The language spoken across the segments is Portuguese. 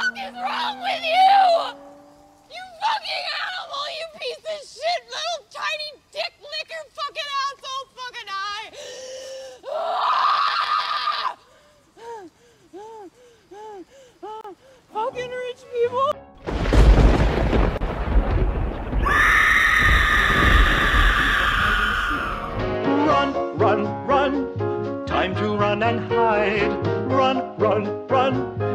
fuck is wrong with you? You fucking animal, you piece of shit, little tiny dick licker fucking asshole fucking eye. Ah! fucking rich people. Run, run, run. Time to run and hide. Run, run, run.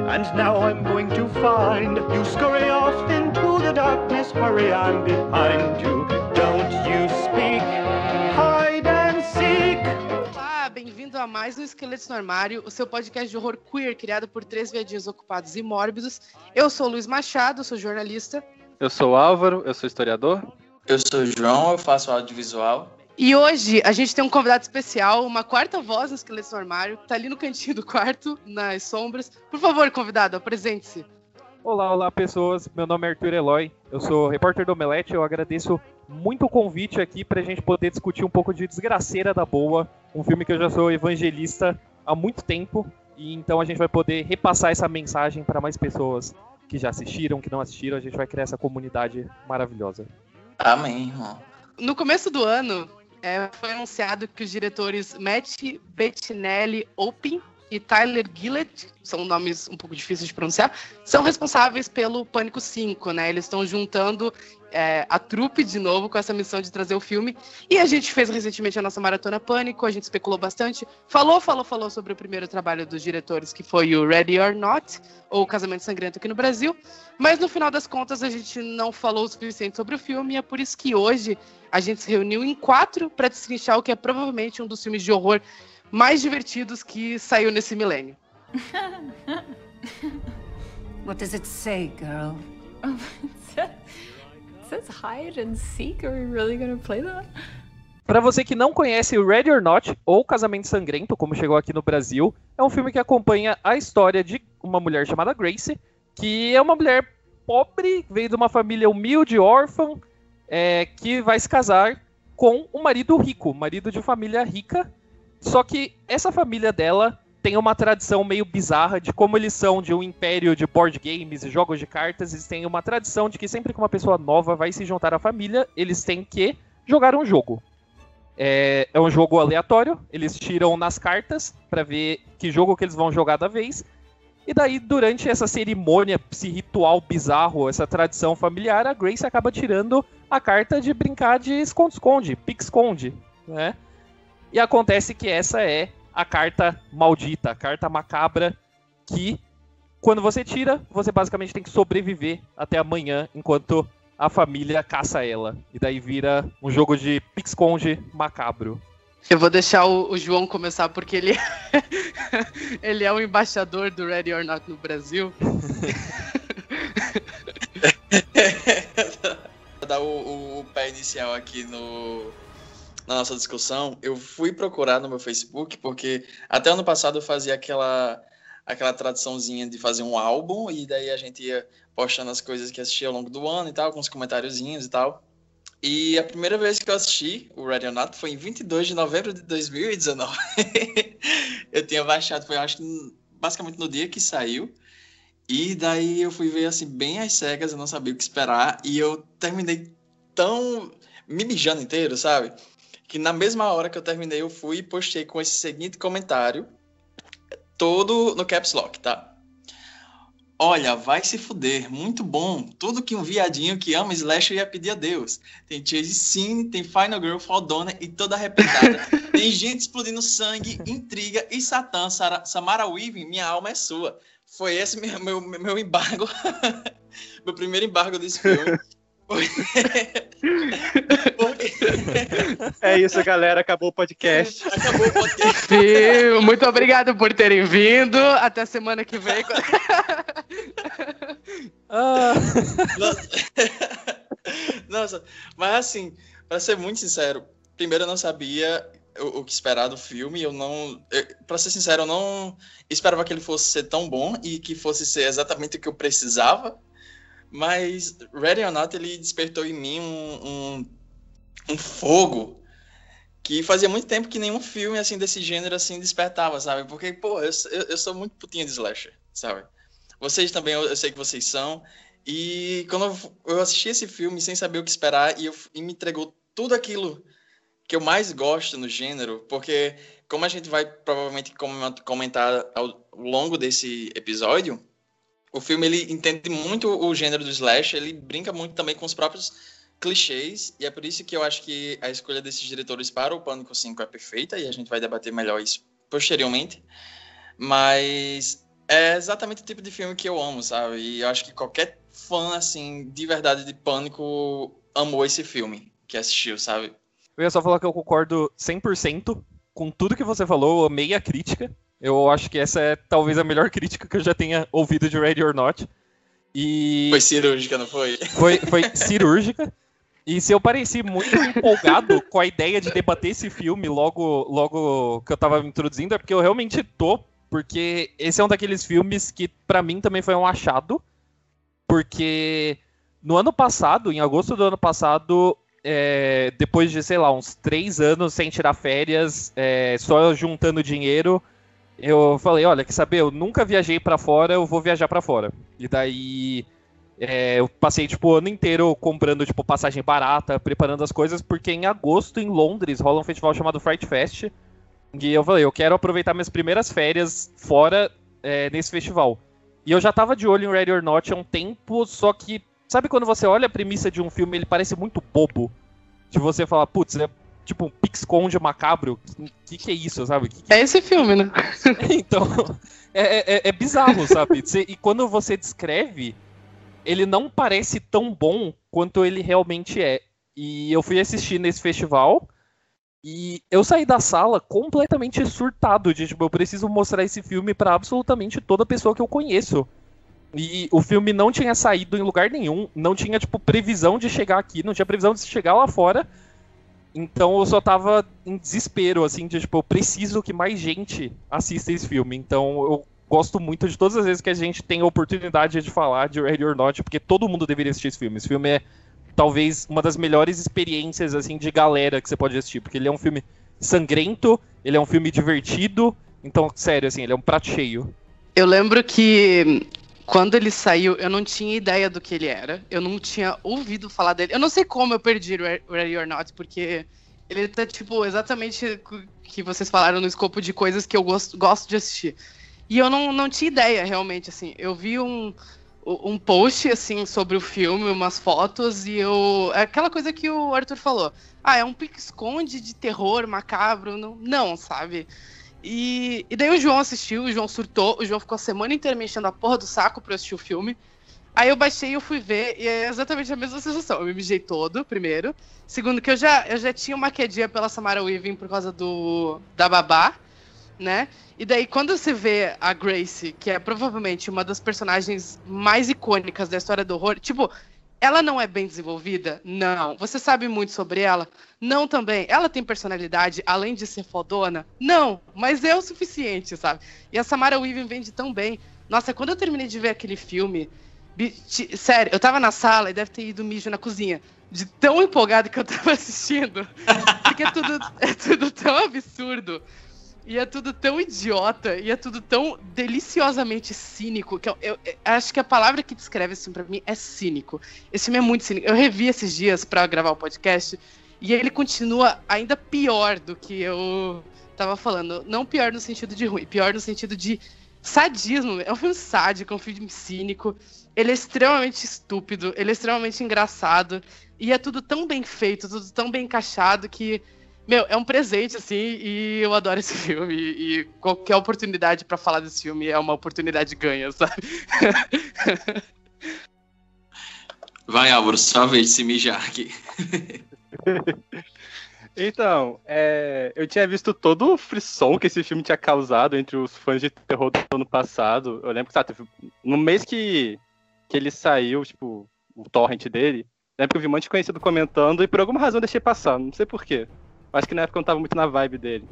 And now I'm going to find you. Scurry off into the darkness. Hurry, I'm behind you. Don't you speak. Hide and seek. Olá, bem-vindo a mais um Esqueletos no Armário, o seu podcast de horror queer criado por três viadinhos ocupados e mórbidos. Eu sou o Luiz Machado, sou jornalista. Eu sou o Álvaro, eu sou historiador. Eu sou o João, eu faço audiovisual. E hoje a gente tem um convidado especial, uma quarta voz no Esqueletos no Armário, que tá ali no cantinho do quarto, nas sombras. Por favor, convidado, apresente-se. Olá, olá pessoas, meu nome é Arthur Eloy, eu sou repórter do Omelete, eu agradeço muito o convite aqui pra gente poder discutir um pouco de Desgraceira da Boa, um filme que eu já sou evangelista há muito tempo, e então a gente vai poder repassar essa mensagem para mais pessoas que já assistiram, que não assistiram, a gente vai criar essa comunidade maravilhosa. Amém, irmão. No começo do ano, é, foi anunciado que os diretores Matt Bettinelli Opin e Tyler Gillett, são nomes um pouco difíceis de pronunciar, são responsáveis pelo Pânico 5, né? Eles estão juntando é, a trupe de novo com essa missão de trazer o filme. E a gente fez recentemente a nossa maratona Pânico, a gente especulou bastante. Falou, falou, falou sobre o primeiro trabalho dos diretores, que foi o Ready or Not, ou Casamento Sangrento aqui no Brasil. Mas no final das contas a gente não falou o suficiente sobre o filme, e é por isso que hoje a gente se reuniu em quatro para destrinchar o que é provavelmente um dos filmes de horror mais divertidos que saiu nesse milênio. What does it say, girl? it says hide and seek. Are we really gonna play that? Para você que não conhece o Ready or Not, ou Casamento Sangrento, como chegou aqui no Brasil, é um filme que acompanha a história de uma mulher chamada Grace, que é uma mulher pobre, veio de uma família humilde, órfã, é, que vai se casar com um marido rico, marido de família rica. Só que essa família dela tem uma tradição meio bizarra de como eles são de um império de board games e jogos de cartas. Eles têm uma tradição de que sempre que uma pessoa nova vai se juntar à família, eles têm que jogar um jogo. É, é um jogo aleatório, eles tiram nas cartas para ver que jogo que eles vão jogar da vez. E daí, durante essa cerimônia, esse ritual bizarro, essa tradição familiar, a Grace acaba tirando a carta de brincar de esconde-esconde, pique-esconde, né? E acontece que essa é a carta maldita, a carta macabra, que quando você tira, você basicamente tem que sobreviver até amanhã, enquanto a família caça ela. E daí vira um jogo de pique-esconde macabro. Eu vou deixar o, o João começar porque ele, ele é o embaixador do Ready or Not no Brasil. Vou dar o, o- o pé inicial aqui no, na nossa discussão. Eu fui procurar no meu Facebook, porque até ano passado eu fazia aquela, aquela tradiçãozinha de fazer um álbum, e daí a gente ia postando as coisas que assistia ao longo do ano e tal, com os comentáriozinhos e tal. E a primeira vez que eu assisti o Radio Not foi em 22 de novembro de 2019. eu tinha baixado, foi acho que basicamente no dia que saiu. E daí eu fui ver assim, bem às cegas, eu não sabia o que esperar. E eu terminei tão me mijando inteiro, sabe? Que na mesma hora que eu terminei, eu fui e postei com esse seguinte comentário, todo no caps lock, tá? Olha, vai se fuder, muito bom. Tudo que um viadinho que ama slasher ia pedir a Deus. Tem Chase Scene, tem Final Girl fodona e toda arrepentada. tem gente explodindo sangue, intriga e Satã. Sara- Samara Weaving, minha alma é sua. Foi esse meu, meu, meu embargo. meu primeiro embargo desse filme. Foi- É isso, galera. Acabou o podcast. acabou o podcast. Sim, muito obrigado por terem vindo. Até semana que vem. Ah, Nossa. Nossa, mas assim, pra ser muito sincero, primeiro eu não sabia o, o que esperar do filme, eu não, para ser sincero, eu não esperava que ele fosse ser tão bom e que fosse ser exatamente o que eu precisava, mas Ready or Not, ele despertou em mim um, um, um fogo que fazia muito tempo que nenhum filme assim desse gênero assim despertava, sabe? Porque, pô, eu, eu, sou muito putinha de slasher, sabe? Vocês também, eu, eu sei que vocês são. E quando eu, eu assisti esse filme sem saber o que esperar, e, eu, e me entregou tudo aquilo que eu mais gosto no gênero, porque como a gente vai provavelmente comentar ao longo desse episódio, o filme ele entende muito o gênero do slash, ele brinca muito também com os próprios clichês, e é por isso que eu acho que a escolha desses diretores para o Pânico 5 é perfeita, e a gente vai debater melhor isso posteriormente. Mas é exatamente o tipo de filme que eu amo, sabe? E eu acho que qualquer fã, assim, de verdade de Pânico amou esse filme que assistiu, sabe? Eu ia só falar que eu concordo 100% com tudo que você falou, eu amei a crítica. Eu acho que essa é talvez a melhor crítica que eu já tenha ouvido de Ready or Not. E... Foi cirúrgica, não foi? Foi, foi cirúrgica. E se eu pareci muito empolgado com a ideia de debater esse filme logo, logo que eu tava me introduzindo, é porque eu realmente tô, porque esse é um daqueles filmes que para mim também foi um achado, porque no ano passado, em agosto do ano passado, é, depois de, sei lá, uns três anos sem tirar férias, é, só juntando dinheiro, eu falei, olha, quer saber, eu nunca viajei para fora, eu vou viajar para fora. E daí é, eu passei tipo o ano inteiro comprando tipo passagem barata, preparando as coisas, porque em agosto em Londres rola um festival chamado Fright Fest. E eu falei, eu quero aproveitar minhas primeiras férias fora é, nesse festival. E eu já tava de olho em Ready or Not há um tempo, só que Sabe quando você olha a premissa de um filme ele parece muito bobo? De você falar, putz, é tipo um pix-conde macabro. O que, que é isso, sabe? Que que... É esse filme, né? então, é, é, é bizarro, sabe? e quando você descreve, ele não parece tão bom quanto ele realmente é. E eu fui assistir nesse festival e eu saí da sala completamente surtado de tipo, eu preciso mostrar esse filme para absolutamente toda pessoa que eu conheço. E o filme não tinha saído em lugar nenhum, não tinha, tipo, previsão de chegar aqui, não tinha previsão de chegar lá fora. Então eu só tava em desespero, assim, de, tipo, eu preciso que mais gente assista esse filme. Então eu gosto muito de todas as vezes que a gente tem a oportunidade de falar de Ready or Not, porque todo mundo deveria assistir esse filme. Esse filme é talvez uma das melhores experiências, assim, de galera que você pode assistir, porque ele é um filme sangrento, ele é um filme divertido, então, sério, assim, ele é um prato cheio. Eu lembro que quando ele saiu, eu não tinha ideia do que ele era. Eu não tinha ouvido falar dele. Eu não sei como eu perdi Ready or Not, porque ele tá, tipo, exatamente o que vocês falaram no escopo de coisas que eu gosto, gosto de assistir. E eu não, não tinha ideia, realmente, assim. Eu vi um, um post, assim, sobre o filme, umas fotos, e eu... É aquela coisa que o Arthur falou. Ah, é um pique-esconde de terror macabro. Não, não sabe? E, e daí o João assistiu, o João surtou, o João ficou a semana inteira me enchendo a porra do saco pra eu assistir o filme. Aí eu baixei e eu fui ver, e é exatamente a mesma sensação. Eu me mijei todo, primeiro. Segundo, que eu já, eu já tinha uma quedinha pela Samara Weaving por causa do da babá, né? E daí, quando você vê a Grace, que é provavelmente uma das personagens mais icônicas da história do horror, tipo, ela não é bem desenvolvida? Não. Você sabe muito sobre ela? Não também. Ela tem personalidade, além de ser fodona? Não, mas é o suficiente, sabe? E a Samara Weaving vende tão bem. Nossa, quando eu terminei de ver aquele filme, sério, eu tava na sala e deve ter ido mijo na cozinha. De tão empolgado que eu tava assistindo. Porque é tudo, é tudo tão absurdo. E é tudo tão idiota, e é tudo tão deliciosamente cínico, que eu, eu, eu acho que a palavra que descreve assim para mim é cínico. Esse filme é muito cínico. Eu revi esses dias para gravar o podcast, e ele continua ainda pior do que eu tava falando. Não pior no sentido de ruim, pior no sentido de sadismo. É um filme sádico, é um filme cínico. Ele é extremamente estúpido, ele é extremamente engraçado. E é tudo tão bem feito, tudo tão bem encaixado que meu, é um presente, assim, e eu adoro esse filme. E, qualquer oportunidade para falar desse filme é uma oportunidade ganha, sabe? Vai, Álvaro, só vez de se mijar aqui. Então, é, eu tinha visto todo o frisson que esse filme tinha causado entre os fãs de terror do ano passado. Eu lembro que, sabe, no mês que, que ele saiu, tipo, o torrent dele, lembro que eu vi um monte de conhecido comentando e por alguma razão deixei passar, não sei porquê. Acho que na época eu não tava muito na vibe dele.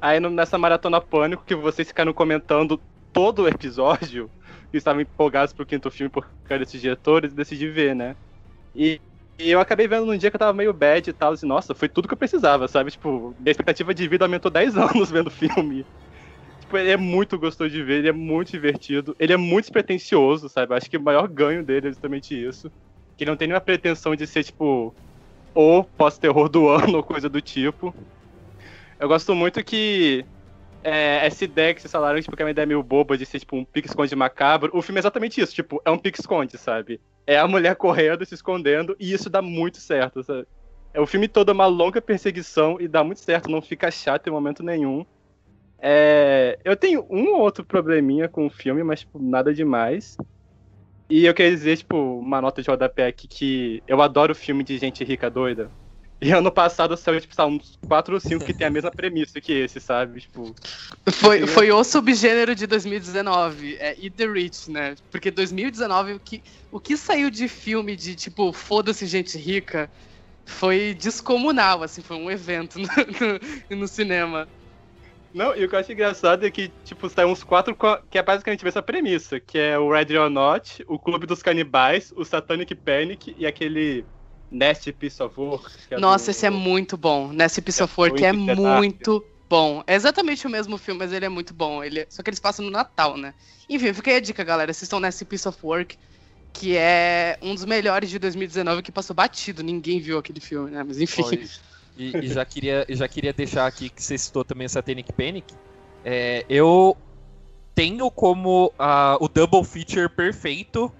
Aí nessa maratona pânico que vocês ficaram comentando todo o episódio, que estavam empolgados pro quinto filme por causa desses diretores, decidi ver, né? E, e, eu acabei vendo num dia que eu tava meio bad e tal, e nossa, foi tudo que eu precisava, sabe? Tipo, minha expectativa de vida aumentou 10 anos vendo o filme. Tipo, ele é muito gostoso de ver, ele é muito divertido, ele é muito despretensioso, sabe? Acho que o maior ganho dele é justamente isso. Que ele não tem nenhuma pretensão de ser, tipo, o pós-terror do ano ou coisa do tipo. Eu gosto muito que é, essa ideia que vocês falaram, tipo, que é uma ideia meio boba de ser, tipo, um pique-esconde macabro. O filme é exatamente isso, tipo, é um pique-esconde, sabe? É a mulher correndo, se escondendo, e isso dá muito certo, sabe? É, o filme todo é uma longa perseguição e dá muito certo, não fica chato em momento nenhum. É, eu tenho um ou outro probleminha com o filme, mas, tipo, nada demais. E eu queria dizer, tipo, uma nota de rodapé aqui que eu adoro filme de gente rica doida. E ano passado saiu, tipo, sabe, uns 4 ou 5 que tem a mesma premissa que esse, sabe? Tipo. Foi, foi o subgênero de 2019, é Eat the Rich, né? Porque 2019, o que, o que saiu de filme de, tipo, foda-se gente rica foi descomunal, assim, foi um evento no, no, no cinema. Não, e o que eu acho engraçado é que, tipo, saiu uns quatro que é basicamente essa premissa, que é o Red or Not, o Clube dos Canibais, o Satanic Panic e aquele Nest Piece of Work. É Nossa, do... esse é muito bom. Nest Piece é of Work é muito bom. É exatamente o mesmo filme, mas ele é muito bom. Ele... É, só que eles passam no Natal, né? Enfim, fica aí a dica, galera. Assistam Nest Piece of Work, que é um dos melhores de 2019 que passou batido. Ninguém viu aquele filme, né? Mas enfim. E, e, já, queria, já queria deixar aqui que você citou também Satanic Panic. É, eu tenho como uh, o double feature perfeito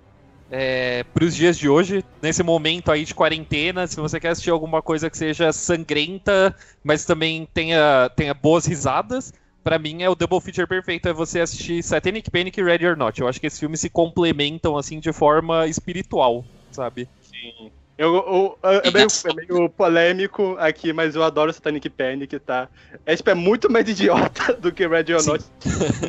é, para os dias de hoje, nesse momento aí de quarentena, se você quer assistir alguma coisa que seja sangrenta, mas também tenha, tenha boas risadas, para mim é o double feature perfeito, é você assistir Satanic Panic e Ready or Not. Eu acho que esses filmes se complementam assim de forma espiritual, sabe? Sim. Eu, eu, eu, é, meio, é meio polêmico aqui, mas eu adoro Satanic Panic, tá? É, tipo, é muito mais idiota do que Ready or. Not.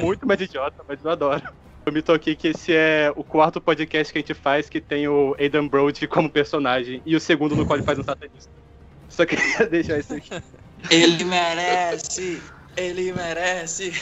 muito mais idiota, mas eu adoro. Eu me toquei que esse é o quarto podcast que a gente faz que tem o Aidan Brody como personagem e o segundo no qual ele faz um satanista. Só queria deixar isso aqui. Ele merece! Ele merece!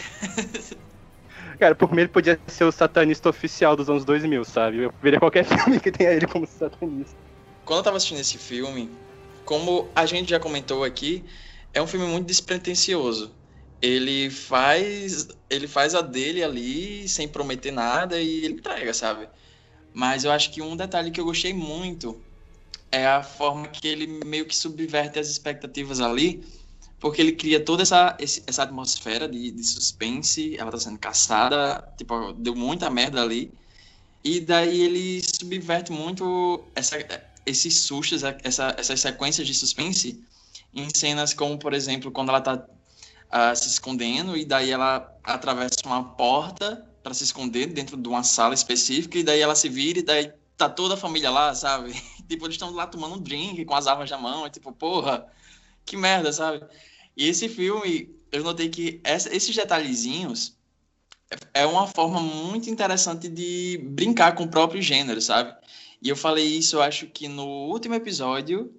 Cara, por mim ele podia ser o satanista oficial dos anos 2000, sabe? Eu veria qualquer filme que tenha ele como satanista. Quando eu tava assistindo esse filme, como a gente já comentou aqui, é um filme muito despretensioso ele faz ele faz a dele ali sem prometer nada e ele entrega, sabe? Mas eu acho que um detalhe que eu gostei muito é a forma que ele meio que subverte as expectativas ali, porque ele cria toda essa, essa atmosfera de, de suspense, ela tá sendo caçada, tipo, deu muita merda ali, e daí ele subverte muito essa, esses sustos, essa, essas sequências de suspense em cenas como, por exemplo, quando ela tá uh, se escondendo e daí ela atravessa uma porta para se esconder dentro de uma sala específica e daí ela se vira e daí tá toda a família lá, sabe? tipo, eles estão lá tomando um drink com as armas na mão, e tipo, porra, que merda, sabe? E esse filme, eu notei que essa, esses detalhezinhos é uma forma muito interessante de brincar com o próprio gênero, sabe? E eu falei isso, eu acho que no último episódio,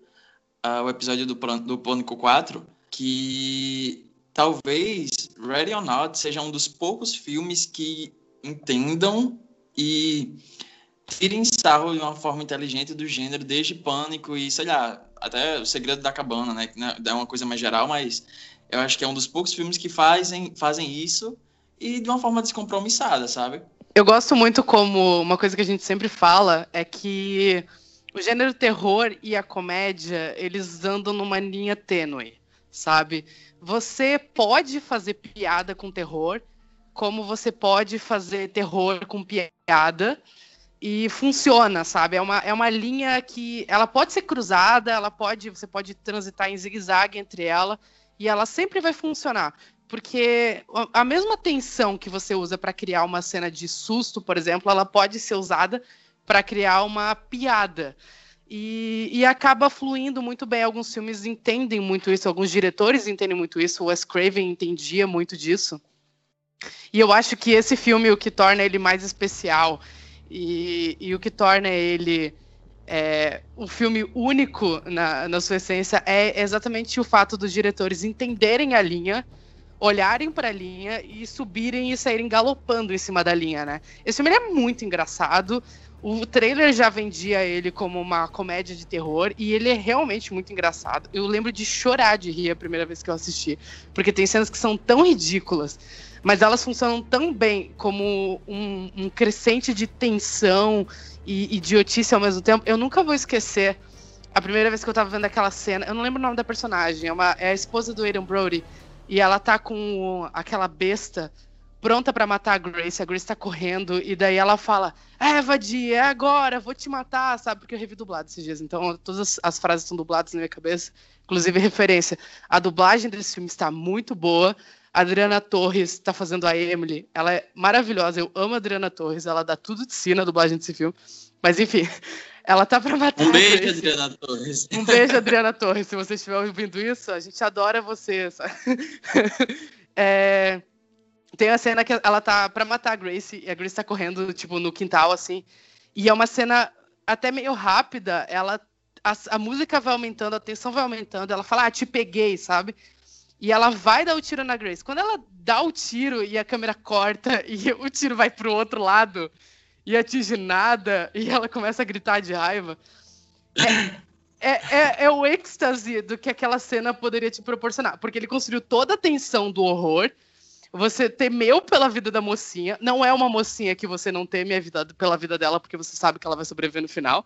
uh, o episódio do, do Pânico 4, que talvez Ready or Not seja um dos poucos filmes que entendam e tirem sarro de uma forma inteligente do gênero, desde Pânico e, sei lá, até O Segredo da Cabana, né? Que é uma coisa mais geral, mas eu acho que é um dos poucos filmes que fazem, fazem isso e de uma forma descompromissada, sabe? Eu gosto muito como uma coisa que a gente sempre fala é que o gênero terror e a comédia, eles andam numa linha tênue, sabe? você pode fazer piada com terror, como você pode fazer terror com piada e funciona, sabe? É uma, é uma linha que ela pode ser cruzada, ela pode, você pode transitar em zigue-zague entre ela e ela sempre vai funcionar. Porque a mesma tensão que você usa para criar uma cena de susto, por exemplo, ela pode ser usada para criar uma piada. E, e, acaba fluindo muito bem. Alguns filmes entendem muito isso, alguns diretores entendem muito isso. O Wes Craven entendia muito disso. E eu acho que esse filme, o que torna ele mais especial e, e o que torna ele é, um filme único na, na sua essência é exatamente o fato dos diretores entenderem a linha, olharem para a linha e subirem e saírem galopando em cima da linha, né? Esse filme é muito engraçado O trailer já vendia ele como uma comédia de terror e ele é realmente muito engraçado. Eu lembro de chorar de rir a primeira vez que eu assisti, porque tem cenas que são tão ridículas, mas elas funcionam tão bem como um, um crescente de tensão e idiotice ao mesmo tempo. Eu nunca vou esquecer a primeira vez que eu tava vendo aquela cena. Eu não lembro o nome da personagem, é, uma, é a esposa do Aiden Brody e ela tá com aquela besta pronta para matar a Grace. A Grace tá correndo e daí ela fala: É, Vadia, é agora, vou te matar, sabe? Porque eu revi dublado esses dias, então todas as, as frases estão dubladas na minha cabeça. Inclusive, referência. A dublagem desse filme está muito boa. A Adriana Torres está fazendo a Emily. Ela é maravilhosa. Eu amo a Adriana Torres. Ela dá tudo de si na dublagem desse filme. Mas enfim, ela tá pra matar. Um beijo, Adriana Torres. Um beijo, Adriana Torres. Se você estiver ouvindo isso, a gente adora você. é... Tem a cena que ela tá pra matar a Grace, e a Grace tá correndo, tipo, no quintal, assim. E é uma cena até meio rápida. Ela. A, a música vai aumentando, a tensão vai aumentando. Ela fala, ah, te peguei, sabe? E ela vai dar o tiro na Grace. Quando ela dá o tiro e a câmera corta e o tiro vai pro outro lado e atinge nada e ela começa a gritar de raiva. É, é, é, é, o êxtase do que aquela cena poderia te proporcionar. Porque ele construiu toda a tensão do horror você temeu pela vida da mocinha. Não é uma mocinha que você não teme a vida, pela vida dela, porque você sabe que ela vai sobreviver no final.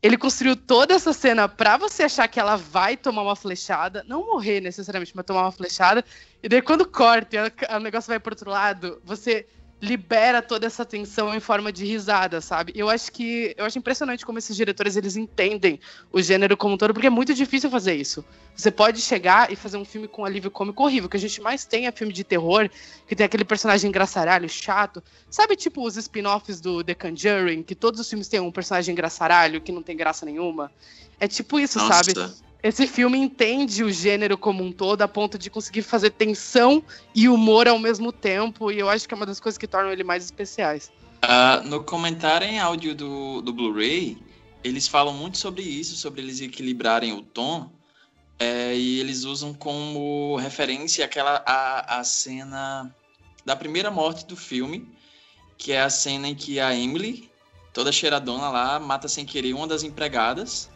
Ele construiu toda essa cena para você achar que ela vai tomar uma flechada, não morrer necessariamente, mas tomar uma flechada. E daí quando corta e o negócio vai pro outro lado, você libera toda essa tensão em forma de risada, sabe? Eu acho que eu acho impressionante como esses diretores eles entendem o gênero como um todo, porque é muito difícil fazer isso. Você pode chegar e fazer um filme com alívio cômico horrível, que a gente mais tem é filme de terror, que tem aquele personagem engraçaralho, chato. Sabe tipo os spin-offs do The Conjuring, que todos os filmes têm um personagem engraçaralho que não tem graça nenhuma? É tipo isso, Nossa. sabe? Esse filme entende o gênero como um todo a ponto de conseguir fazer tensão e humor ao mesmo tempo, e eu acho que é uma das coisas que tornam ele mais especiais. Uh, no comentário em áudio do, do Blu-ray, eles falam muito sobre isso, sobre eles equilibrarem o tom, é, e eles usam como referência aquela a, a cena da primeira morte do filme, que é a cena em que a Emily, toda cheiradona lá, mata sem querer uma das empregadas,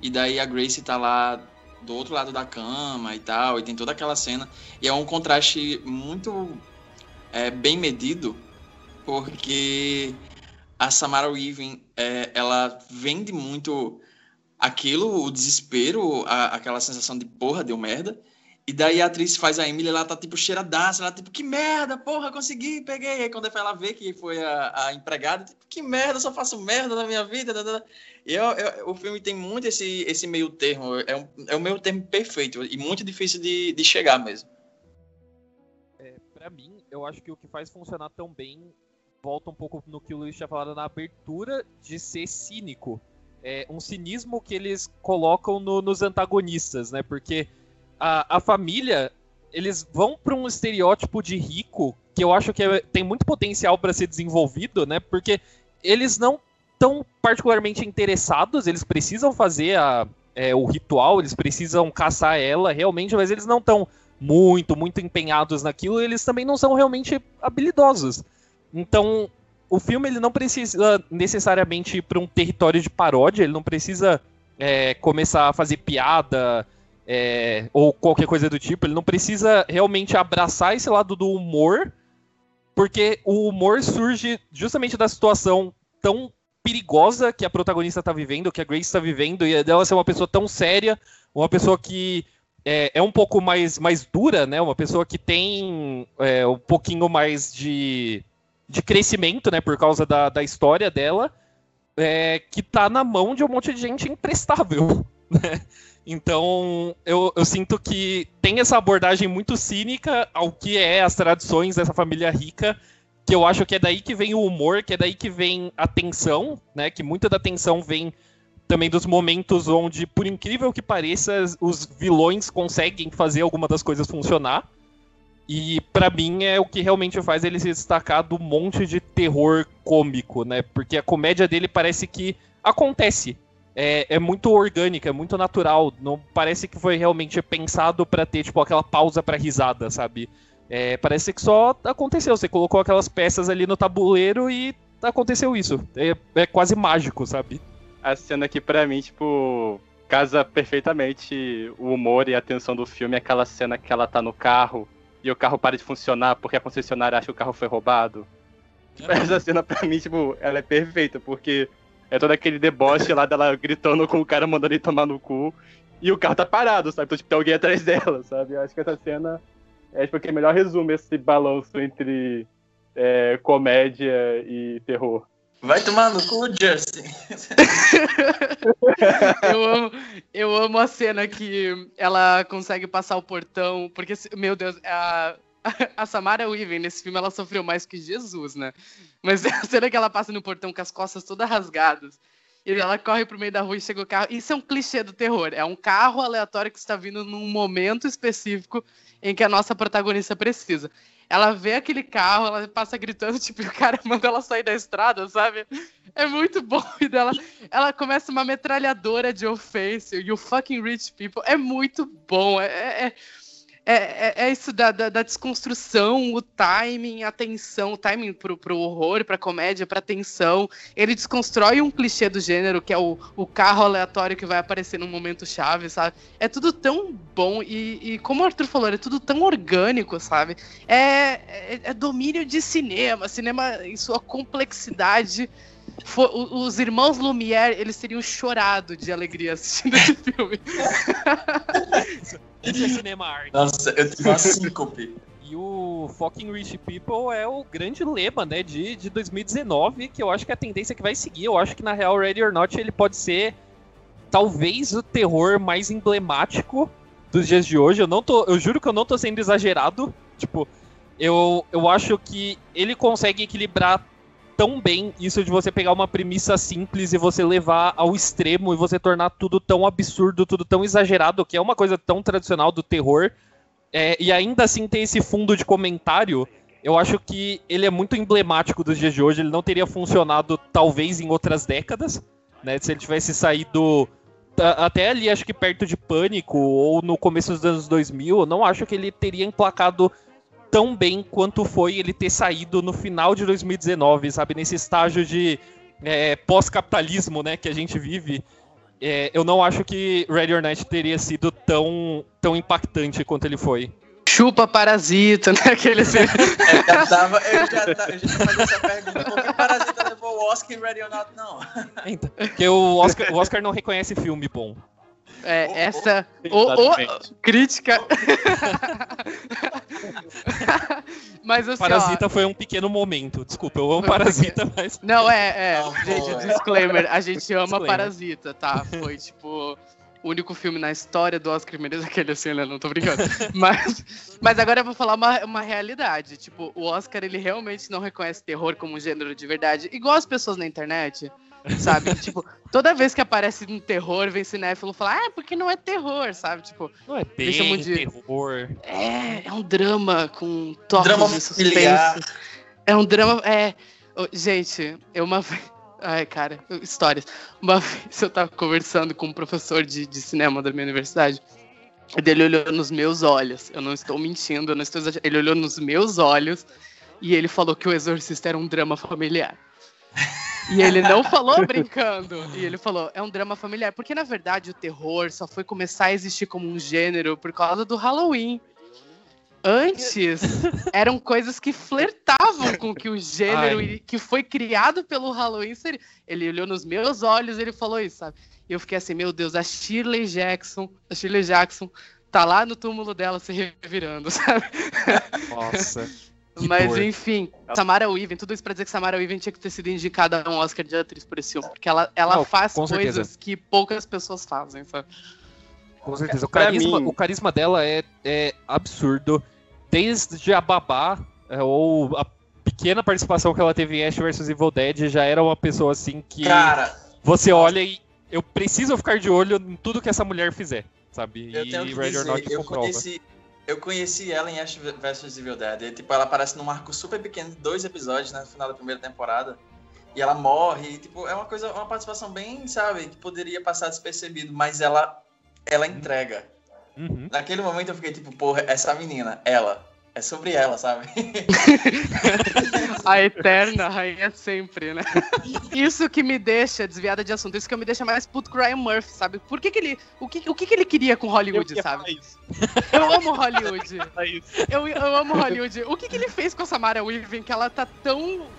e daí a Grace tá lá do outro lado da cama e tal, e tem toda aquela cena. E é um contraste muito é, bem medido, porque a Samara Weaving, é, ela vende muito aquilo, o desespero, a, aquela sensação de porra, deu merda. E daí a atriz faz a Emily, ela tá tipo cheiradaça, ela tipo, que merda, porra, consegui, peguei. Aí quando ela vê que foi a, a empregada, tipo, que merda, só faço merda na minha vida. E eu, eu, o filme tem muito esse, esse meio termo, é, um, é o meio termo perfeito e muito difícil de, de chegar mesmo. É, pra mim, eu acho que o que faz funcionar tão bem volta um pouco no que o Luiz tinha falado na abertura de ser cínico. É um cinismo que eles colocam no, nos antagonistas, né? Porque a, a família, eles vão para um estereótipo de rico que eu acho que é, tem muito potencial para ser desenvolvido, né? Porque eles não estão particularmente interessados, eles precisam fazer a, é, o ritual, eles precisam caçar ela realmente, mas eles não estão muito, muito empenhados naquilo, eles também não são realmente habilidosos. Então, o filme ele não precisa necessariamente ir para um território de paródia, ele não precisa é, começar a fazer piada é, ou qualquer coisa do tipo, ele não precisa realmente abraçar esse lado do humor, porque o humor surge justamente da situação tão perigosa que a protagonista está vivendo, que a Grace está vivendo, e dela ser uma pessoa tão séria, uma pessoa que é, é um pouco mais, mais dura, né? Uma pessoa que tem é, um pouquinho mais de, de crescimento, né? Por causa da, da história dela, é, que tá na mão de um monte de gente imprestável, né? Então, eu, eu sinto que tem essa abordagem muito cínica ao que é as tradições dessa família rica que eu acho que é daí que vem o humor, que é daí que vem a tensão, né? Que muita da tensão vem também dos momentos onde, por incrível que pareça, os vilões conseguem fazer alguma das coisas funcionar. E para mim é o que realmente faz ele se destacar do monte de terror cômico, né? Porque a comédia dele parece que acontece. É, é muito orgânica, é muito natural. Não parece que foi realmente pensado para ter tipo aquela pausa para risada, sabe? É, parece que só aconteceu. Você colocou aquelas peças ali no tabuleiro e aconteceu isso. É, é quase mágico, sabe? A cena que pra mim, tipo, casa perfeitamente o humor e a tensão do filme é aquela cena que ela tá no carro e o carro para de funcionar porque a concessionária acha que o carro foi roubado. Essa cena pra mim, tipo, ela é perfeita, porque é todo aquele deboche lá dela gritando com o cara mandando ele tomar no cu e o carro tá parado, sabe? Então, tipo, tem alguém atrás dela, sabe? Eu acho que essa cena é tipo, que melhor resume esse balanço entre é, comédia e terror. Vai tomar no cu, Justin. eu, amo, eu amo a cena que ela consegue passar o portão, porque, meu Deus, a, a Samara Weaving nesse filme ela sofreu mais que Jesus, né? Mas a cena que ela passa no portão com as costas todas rasgadas. E ela corre pro meio da rua e chega o carro. Isso é um clichê do terror. É um carro aleatório que está vindo num momento específico em que a nossa protagonista precisa. Ela vê aquele carro, ela passa gritando, tipo, o cara manda ela sair da estrada, sabe? É muito bom. E dela, ela começa uma metralhadora de ofensa, e o fucking rich people. É muito bom. é, é é, é, é, isso da, da, da, desconstrução, o timing, a tensão, o timing pro, pro horror, pra comédia, pra tensão. Ele desconstrói um clichê do gênero, que é o, o carro aleatório que vai aparecer num momento chave, sabe? É tudo tão bom e, e como o Arthur falou, é tudo tão orgânico, sabe? É, é, é domínio de cinema, cinema em sua complexidade For, os irmãos Lumière, eles teriam chorado de alegria assistindo esse filme. Isso é cinema arte. Nossa, eu tive uma síncope. E o Fucking Rich People é o grande lema, né, de, de 2019, que eu acho que é a tendência que vai seguir. Eu acho que, na real, Ready or Not, ele pode ser talvez o terror mais emblemático dos dias de hoje. Eu não tô, eu juro que eu não tô sendo exagerado. Tipo, eu, eu acho que ele consegue equilibrar tão bem isso de você pegar uma premissa simples e você levar ao extremo e você tornar tudo tão absurdo, tudo tão exagerado, que é uma coisa tão tradicional do terror, é, e ainda assim ter esse fundo de comentário. Eu acho que ele é muito emblemático dos dias de hoje. Ele não teria funcionado, talvez, em outras décadas. Né? Se ele tivesse saído até ali, acho que perto de Pânico, ou no começo dos anos 2000, eu não acho que ele teria emplacado tão bem quanto foi ele ter saído no final de 2019, sabe? Nesse estágio de é, pós-capitalismo, né, que a gente vive. É, eu não acho que Ready or Not teria sido tão, tão impactante quanto ele foi. Chupa parasita, né? Aquele assim. eu já tava, eu já, tava, eu já fazia essa pergunta, por que Parasita levou o Oscar em Ready or Not, não? Então, porque o Oscar, o Oscar não reconhece filme bom. É, oh, essa oh, oh, crítica. mas assim, Parasita ó, foi um pequeno momento. Desculpa, eu amo Parasita, mas. Não, é, é. Não, gente, disclaimer, a gente ama disclaimer. Parasita, tá? Foi tipo o único filme na história do Oscar merece aquele assim, né? Não tô brincando. mas, mas agora eu vou falar uma, uma realidade. Tipo, o Oscar, ele realmente não reconhece terror como gênero de verdade. Igual as pessoas na internet sabe? tipo, toda vez que aparece um terror, vem cinéfilo falar, ah, porque não é terror, sabe? Tipo, não é bem de... terror. É, é um drama com toques drama de suspense. É um drama, é... Gente, eu uma vez... Ai, cara, histórias. Uma vez eu tava conversando com um professor de, de cinema da minha universidade, e ele olhou nos meus olhos. Eu não estou mentindo, eu não estou exagerando. Ele olhou nos meus olhos e ele falou que o Exorcista era um drama familiar. E ele não falou brincando. E ele falou, é um drama familiar. Porque, na verdade, o terror só foi começar a existir como um gênero por causa do Halloween. Antes, eram coisas que flertavam com que o gênero Ai. que foi criado pelo Halloween seria. Ele olhou nos meus olhos e ele falou isso, sabe? E eu fiquei assim, meu Deus, a Shirley Jackson, a Shirley Jackson tá lá no túmulo dela se revirando, sabe? Nossa. Mas dor. enfim, Samara Weaving, tudo isso pra dizer que Samara Weaving tinha que ter sido indicada a um Oscar de atriz por esse filme, porque ela, ela Não, faz coisas certeza. que poucas pessoas fazem, sabe? Com certeza. O carisma, o carisma dela é, é absurdo. Desde a babá, é, ou a pequena participação que ela teve em Ash vs Evil Dead, já era uma pessoa assim que Cara, você olha e eu preciso ficar de olho em tudo que essa mulher fizer, sabe? Eu e Red dizer, or Not eu comprova. Conheci, eu conheci ela em Ash vs Evil Dead. E, tipo, ela aparece num arco super pequeno, dois episódios né, no final da primeira temporada. E ela morre, e, tipo, é uma coisa, uma participação bem, sabe, que poderia passar despercebido, mas ela ela entrega. Uhum. Naquele momento eu fiquei tipo, porra, essa menina, ela, É sobre ela, sabe? A eterna rainha sempre, né? Isso que me deixa desviada de assunto, isso que me deixa mais puto Ryan Murphy, sabe? Por que, que ele. O que, o que, que ele queria com Hollywood, Eu sabe? Eu amo Hollywood. Eu, eu amo Hollywood. O que, que ele fez com a Samara Weaving que ela tá tão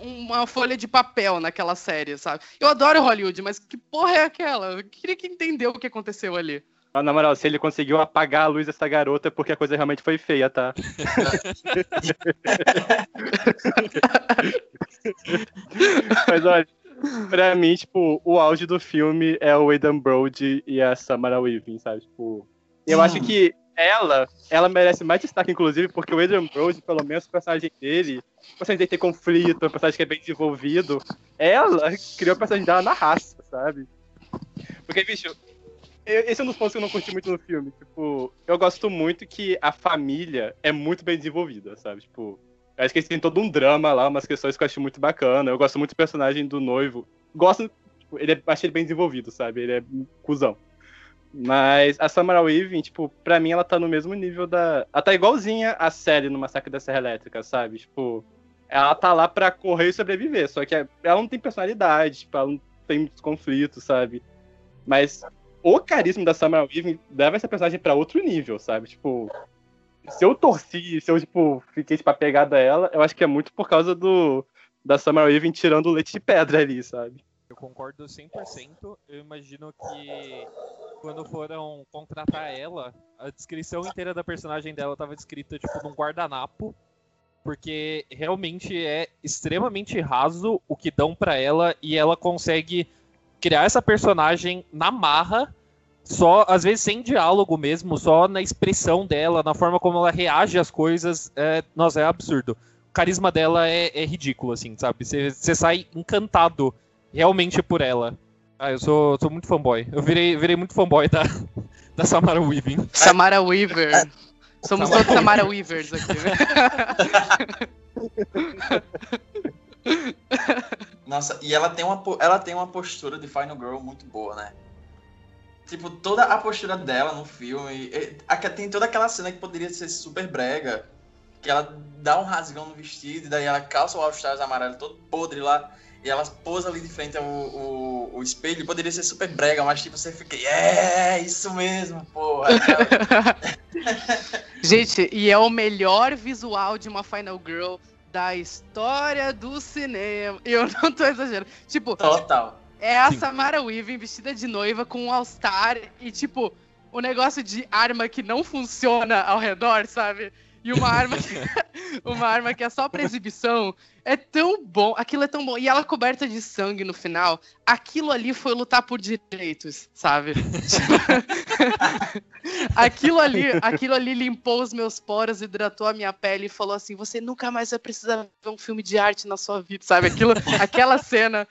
uma folha de papel naquela série, sabe? Eu adoro Hollywood, mas que porra é aquela? Eu queria que entendeu o que aconteceu ali. Mas, na moral, se ele conseguiu apagar a luz dessa garota é porque a coisa realmente foi feia, tá? Mas olha, pra mim, tipo, o auge do filme é o Aidan Brody e a Samara Weaving, sabe? Tipo, eu acho que ela, ela merece mais destaque, inclusive, porque o Adrian Brody, pelo menos o personagem dele, o personagem dele tem conflito, um personagem que é bem desenvolvido, ela criou o personagem dela na raça, sabe? Porque, bicho, esse é um dos pontos que eu não curti muito no filme. Tipo, eu gosto muito que a família é muito bem desenvolvida, sabe? Tipo, eu acho que eles têm todo um drama lá, umas questões que eu acho muito bacana. Eu gosto muito do personagem do noivo. Gosto, tipo, ele é, acho ele bem desenvolvido, sabe? Ele é um cuzão. Mas a Samara Weaving, tipo, pra mim ela tá no mesmo nível da. Ela tá igualzinha a série no Massacre da Serra Elétrica, sabe? Tipo, ela tá lá pra correr e sobreviver. Só que ela não tem personalidade, tipo, ela não tem muitos conflitos, sabe? Mas o carisma da Samara Weaving leva essa personagem pra outro nível, sabe? Tipo, se eu torci, se eu, tipo, fiquei, tipo, apegado a ela, eu acho que é muito por causa do da Samara Weaving tirando o leite de pedra ali, sabe? Eu concordo 100%. Eu imagino que quando foram contratar ela, a descrição inteira da personagem dela tava escrita tipo num guardanapo, porque realmente é extremamente raso o que dão pra ela e ela consegue criar essa personagem na marra, só às vezes sem diálogo mesmo, só na expressão dela, na forma como ela reage às coisas. É, nossa, é absurdo. O carisma dela é, é ridículo, assim, sabe? Você sai encantado realmente por ela. Ah, eu sou, sou muito fanboy. Eu virei, virei muito fanboy da, da Samara Weaving. Samara Weaver. Somos todos Samara Weavers aqui, né? Nossa, e ela tem, uma, ela tem uma postura de Final Girl muito boa, né? Tipo, toda a postura dela no filme. Tem toda aquela cena que poderia ser super brega. Que ela dá um rasgão no vestido, e daí ela calça o All-Stars amarelo todo podre lá. E ela posa ali de frente ao o, o espelho. Poderia ser super brega, mas tipo, você fica. É, isso mesmo, porra. Gente, e é o melhor visual de uma Final Girl da história do cinema. Eu não tô exagerando. Tipo, Total. É a Sim. Samara Weaving vestida de noiva com um All-Star e, tipo, o negócio de arma que não funciona ao redor, sabe? E uma arma que, uma arma que é só pra exibição. É tão bom. Aquilo é tão bom. E ela coberta de sangue no final. Aquilo ali foi lutar por direitos, sabe? aquilo ali, aquilo ali limpou os meus poros, hidratou a minha pele e falou assim: você nunca mais vai precisar ver um filme de arte na sua vida, sabe? Aquilo, aquela cena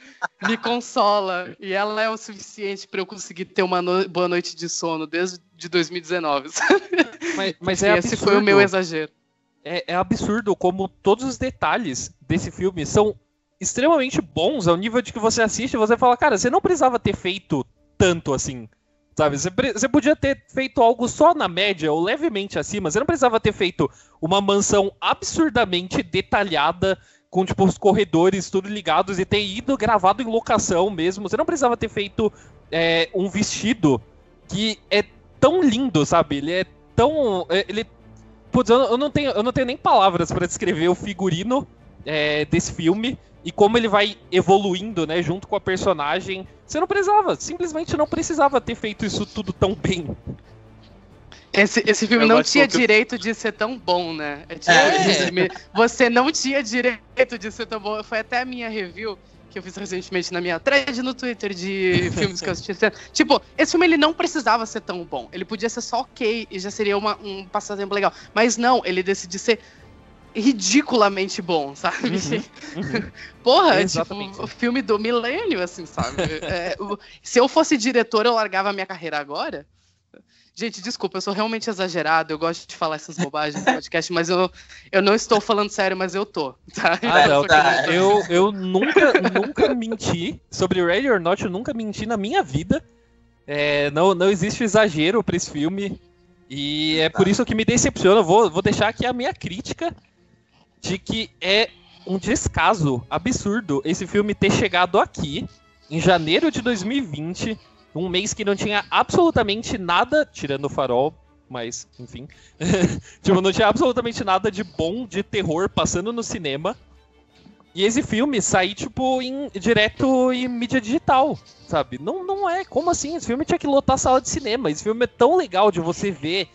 me consola e ela é o suficiente pra eu conseguir ter uma no- boa noite de sono desde de 2019. sabe? Mas, mas é esse absurdo. foi o meu exagero. É, é absurdo como todos os detalhes desse filme são extremamente bons ao nível de que você assiste e você fala, cara, você não precisava ter feito tanto assim. Sabe? Você, podia ter feito algo só na média ou levemente acima. Você não precisava ter feito uma mansão absurdamente detalhada, com tipo os corredores tudo ligados e ter ido gravado em locação mesmo. Você não precisava ter feito é, um vestido que é tão lindo, sabe? Ele é tão. é- Ele Putz, eu, eu não tenho, eu não tenho nem palavras pra descrever o figurino é, desse filme e como ele vai evoluindo, né, junto com a personagem. Você não precisava, simplesmente não precisava ter feito isso tudo tão bem. Esse, esse filme Eu não tinha pouco- direito de ser tão bom, né? É tipo, É. me- Você não tinha direito de ser tão bom. Foi até a minha review que eu fiz recentemente na minha thread no Twitter de filmes que eu assisti. Tipo, esse filme ele não precisava ser tão bom. Ele podia ser só ok e já seria uma- um passatempo legal. Mas não, ele decidiu ser ridiculamente bom, sabe? Porra, é tipo o filme do milênio, assim, sabe? É, se eu fosse diretor, eu largava a minha carreira agora. Gente, desculpa, eu sou realmente exagerado, eu gosto de falar essas bobagens no podcast, mas eu, eu não estou falando sério, mas eu tô, tá? Ah, não, tá. eu, eu nunca, nunca menti sobre Ready or Not, eu nunca menti na minha vida. É, não, não existe exagero pra esse filme. E é por isso que me decepciona. Eu Vou, vou deixar aqui a minha crítica de que é um descaso absurdo esse filme ter chegado aqui em janeiro de 2020, um mês que não tinha absolutamente nada, tirando o farol, mas enfim, tipo, não tinha absolutamente nada de bom de terror passando no cinema. E esse filme sair, tipo, em, direto em mídia digital, sabe? Não, não é. Como assim? Esse filme tinha que lotar a sala de cinema. Esse filme é tão legal de você ver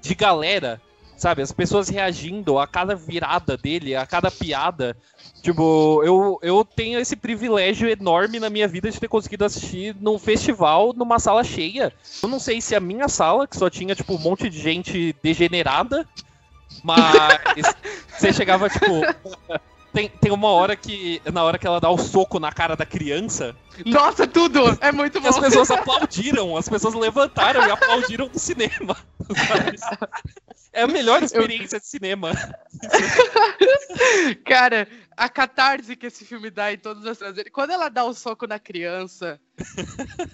de galera, sabe? As pessoas reagindo a cada virada dele, a cada piada. Tipo, eu, eu tenho esse privilégio enorme na minha vida de ter conseguido assistir num festival, numa sala cheia. Eu não sei se a minha sala, que só tinha, tipo, um monte de gente degenerada, mas você chegava, tipo. Tem, tem uma hora que. Na hora que ela dá o soco na cara da criança, Nossa, tudo! É muito bom. as pessoas aplaudiram, as pessoas levantaram e aplaudiram no cinema. sabe? É a melhor experiência de cinema. Cara, a catarse que esse filme dá em todas as Quando ela dá o soco na criança.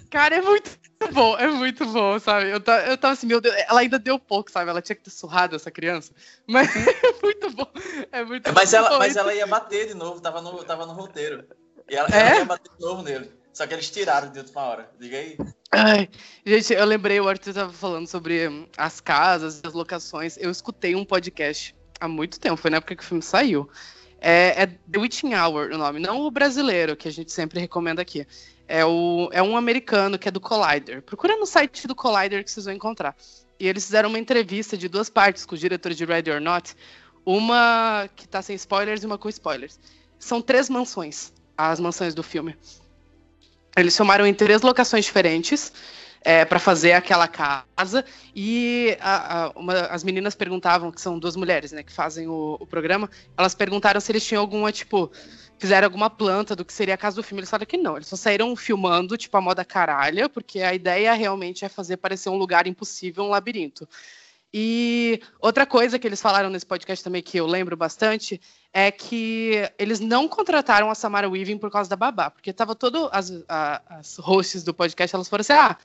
Cara, é muito bom, é muito bom, sabe? Eu, eu tava assim, meu Deus, ela ainda deu pouco, sabe? Ela tinha que ter surrado essa criança. Mas é muito bom. É muito Mas bom. ela, mas ela ia bater de novo, tava no, tava no roteiro. E ela, É? ela ia bater de novo nele. Só que eles tiraram de última hora. Diga aí. Ai, gente, eu lembrei, o Arthur tava falando sobre hum, as casas, as locações. Eu escutei um podcast há muito tempo, foi na época que o filme saiu. É, é The Witching Hour o nome, não o brasileiro, que a gente sempre recomenda aqui. É, o, é um americano que é do Collider. Procura no site do Collider que vocês vão encontrar. E eles fizeram uma entrevista de duas partes com os diretores de Ready or Not. Uma que tá sem spoilers e uma com spoilers. São três mansões, as mansões do filme. Eles filmaram em três locações diferentes é, para fazer aquela casa. E a- a- uma- as meninas perguntavam, que são duas mulheres, né, que fazem o, o programa, elas perguntaram se eles tinham alguma, tipo, fizeram alguma planta do que seria a casa do filme. Eles falaram que não. Eles só saíram filmando, tipo, a moda caralha, porque a ideia realmente é fazer parecer um lugar impossível, um labirinto. E outra coisa que eles falaram nesse podcast também, que eu lembro bastante, é que eles não contrataram a Samara Weaving por causa da babá, porque tava todo as, a- as hosts do podcast, elas foram assim, ah,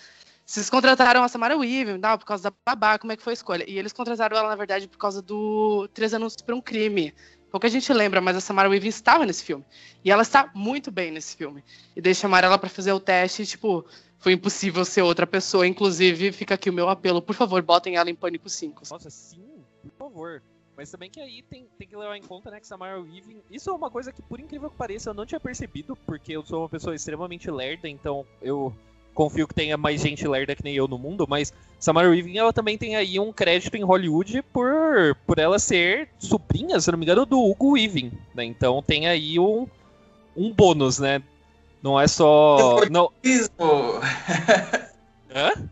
vocês contrataram a Samara Weaving, não, por causa da babá, como é que foi a escolha? E eles contrataram ela, na verdade, por causa do Três Anúncios por um Crime. Pouca gente lembra, mas a Samara Weaving estava nesse filme. E ela está muito bem nesse filme. E daí chamaram ela para fazer o teste, e, tipo, foi impossível ser outra pessoa. Inclusive, fica aqui o meu apelo, por favor, botem ela em Pânico 5. Nossa, sim, por favor. Mas também que aí tem, tem que levar em conta, né, que Samara Weaving... Isso é uma coisa que, por incrível que pareça, eu não tinha percebido, porque eu sou uma pessoa extremamente lerda, então eu confio que tenha mais gente lerda que nem eu no mundo, mas Samara Weaving, ela também tem aí um crédito em Hollywood por, por ela ser sobrinha, se não me engano, do Hugo Weaving, né? Então tem aí um, um bônus, né? Não é só... Não... Nepotismo! Hã?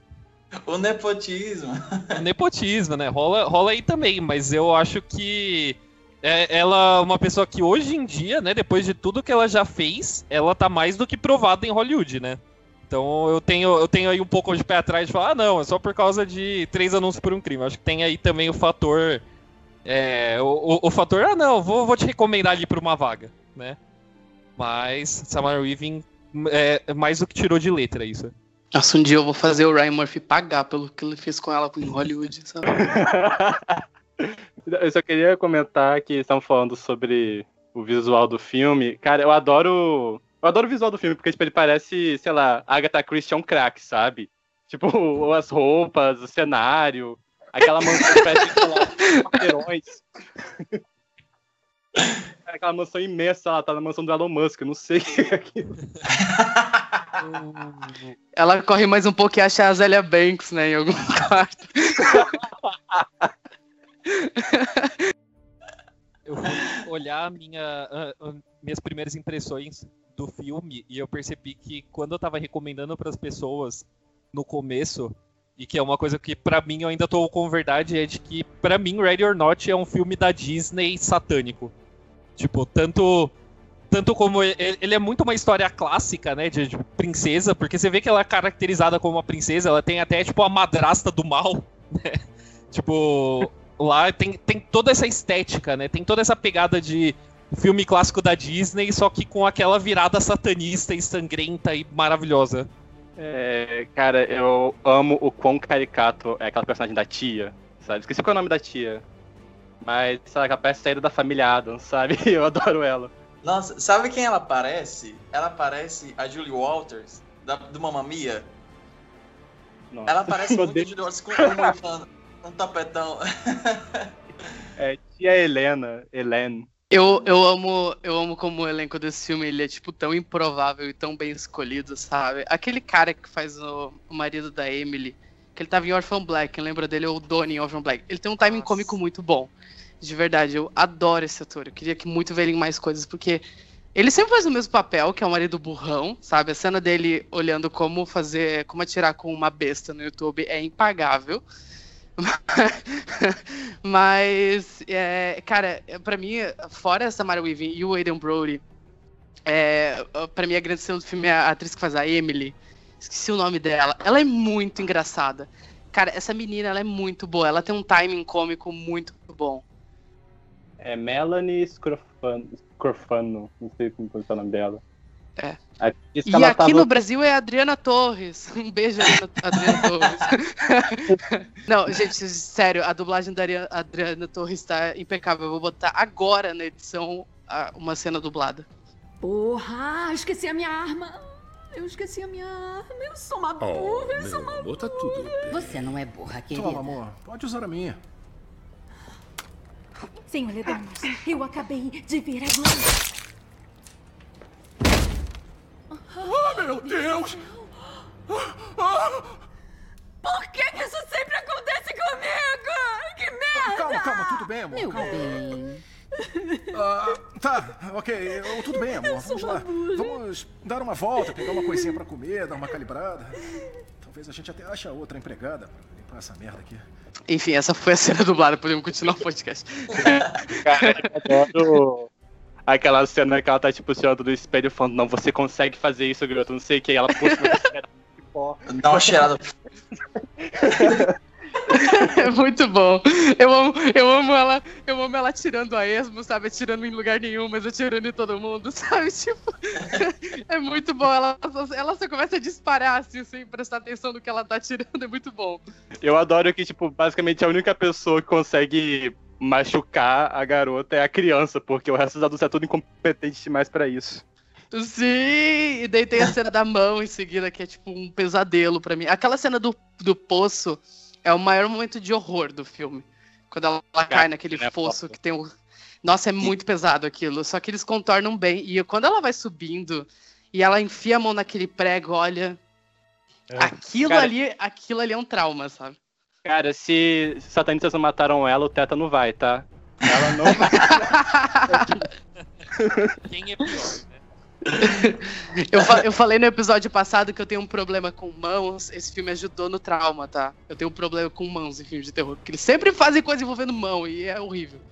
O nepotismo. O nepotismo, né? Rola, rola aí também, mas eu acho que é, ela é uma pessoa que hoje em dia, né, depois de tudo que ela já fez, ela tá mais do que provada em Hollywood, né? Então eu tenho, eu tenho aí um pouco de pé atrás de falar, ah, não, é só por causa de três anúncios por um crime. Eu acho que tem aí também o fator. É, o, o, o fator, ah, não, vou, vou te recomendar ali pra uma vaga, né? Mas Samara Weaving é mais do que tirou de letra isso. Nossa, um dia eu vou fazer o Ryan Murphy pagar pelo que ele fez com ela em Hollywood, sabe? Eu só queria comentar que estão falando sobre o visual do filme. Cara, eu adoro. Eu adoro o visual do filme, porque tipo, ele parece, sei lá, Agatha Christie é um crack, sabe? Tipo, as roupas, o cenário, aquela mansão que parece, sei lá, quarteirões. Aquela mansão imensa, ela tá na mansão do Elon Musk, eu não sei o que é aquilo. Ela corre mais um pouco e acha a Zélia Banks, né, em algum quarto. eu fui olhar minha, ah, ah, minhas primeiras impressões do filme e eu percebi que quando eu tava recomendando para as pessoas no começo e que é uma coisa que pra mim eu ainda tô com verdade é de que pra mim Ready or Not é um filme da Disney satânico. Tipo, tanto tanto como ele, ele é muito uma história clássica, né, de, de princesa, porque você vê que ela é caracterizada como uma princesa, ela tem até tipo a madrasta do mal, né? Tipo, lá tem, tem toda essa estética, né? Tem toda essa pegada de filme clássico da Disney, só que com aquela virada satanista e sangrenta e maravilhosa. É, cara, eu amo o quão caricato é aquela personagem da tia, sabe? Esqueci qual é o nome da tia. Mas, sabe, ela parece saída da família Adams, sabe? Eu adoro ela. Nossa, sabe quem ela parece? Ela parece a Julie Walters, da, do Mamma Mia. Nossa. Ela parece muito Deus. Julie Walters com um um tapetão. É tia Helena, Helene. Eu, eu amo eu amo como o elenco desse filme ele é tipo tão improvável e tão bem escolhido, sabe? Aquele cara que faz o, o marido da Emily, que ele tava em Orphan Black, quem lembra dele é o Donnie em Orphan Black. Ele tem um timing Nossa. cômico muito bom. De verdade, eu adoro esse ator. Eu queria que muito ver ele em mais coisas, porque ele sempre faz o mesmo papel, que é o marido burrão, sabe? A cena dele olhando como fazer, como atirar com uma besta no YouTube é impagável. Mas, é, cara, pra mim, fora a Samara Weaving e o Aidan Brody, é, pra mim a grande estrela do filme é a atriz que faz a Emily. Esqueci o nome dela. Ela é muito engraçada. Cara, essa menina, ela é muito boa. Ela tem um timing cômico muito bom. É Melanie Scrofano, Scrofano, não sei como pronunciar o nome dela. É. E ela aqui tava- no Brasil é a Adriana Torres. Um beijo, Adriana, Adriana Torres. Não, gente, sério, a dublagem da Adriana Torres tá impecável. Eu vou botar agora na edição uma cena dublada. Porra, esqueci a minha arma. Eu esqueci a minha arma. Eu sou uma burra, eu sou uma tá tudo bem. Você não é burra, querida. Toma, amor. Pode usar a minha. Senhor Ledanos, eu acabei de ver a Gwen. Oh, meu Deus! Por que, que isso sempre acontece comigo? Que merda! Calma, calma, tudo bem, amor. Meu calma. bem. Ah, tá, ok. eu- Tudo bem, amor. Vamos lá. Vamos dar uma volta, pegar uma coisinha pra comer, dar uma calibrada. Talvez a gente até ache outra empregada pra limpar essa merda aqui. Enfim, essa foi a cena dublada. Podemos continuar o podcast. Cara, eu adoro aquela cena que ela tá, tipo, se olhando do espelho falando, não, você consegue fazer isso, garoto, não sei o que, ela puxa você, que pó. Dá uma cheirada. É muito bom. Eu amo, eu amo ela, eu amo ela atirando a esmo, sabe? Atirando em lugar nenhum, mas atirando em todo mundo, sabe? Tipo, é muito bom. Ela, ela só começa a disparar assim, sem prestar atenção no que ela tá atirando, é muito bom. Eu adoro que, tipo, basicamente a única pessoa que consegue machucar a garota é a criança, porque o resto dos adultos é tudo incompetente demais pra isso. Sim! E daí tem a cena da mão em seguida, que é tipo um pesadelo pra mim. Aquela cena do, do poço é o maior momento de horror do filme. Quando ela cai naquele é fosso foda. que tem o. Nossa, é muito pesado aquilo. Só que eles contornam bem. E quando ela vai subindo e ela enfia a mão naquele prego, olha. Aquilo Cara- ali, aquilo ali é um trauma, sabe? Cara, se satanistas não mataram ela, o Teta não vai, tá? Ela não vai. Quem é pior, né? Eu, fa- eu falei no episódio passado que eu tenho um problema com mãos. Esse filme ajudou no trauma, tá? Eu tenho um problema com mãos em filmes de terror. Porque eles sempre fazem coisa envolvendo mão e é horrível.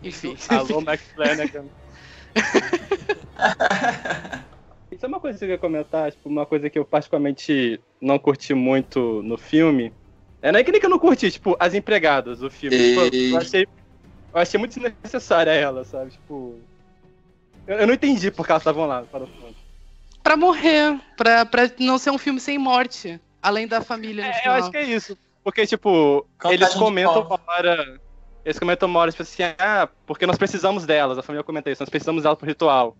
Enfim. Alô, Max Flanagan. Isso é uma coisa que eu ia comentar, tipo, uma coisa que eu particularmente não curti muito no filme. É não é que nem que eu não curti, tipo, as empregadas do filme. Tipo, eu, achei, eu achei muito desnecessária ela, sabe? Tipo. Eu, eu não entendi por que elas estavam lá, para o fundo. Pra morrer. Pra, pra não ser um filme sem morte. Além da família no É, eu final. acho que é isso. Porque, tipo, Contagem eles comentam uma hora. Eles comentam uma hora, tipo assim, ah, porque nós precisamos delas. A família comenta isso, nós precisamos delas pro ritual.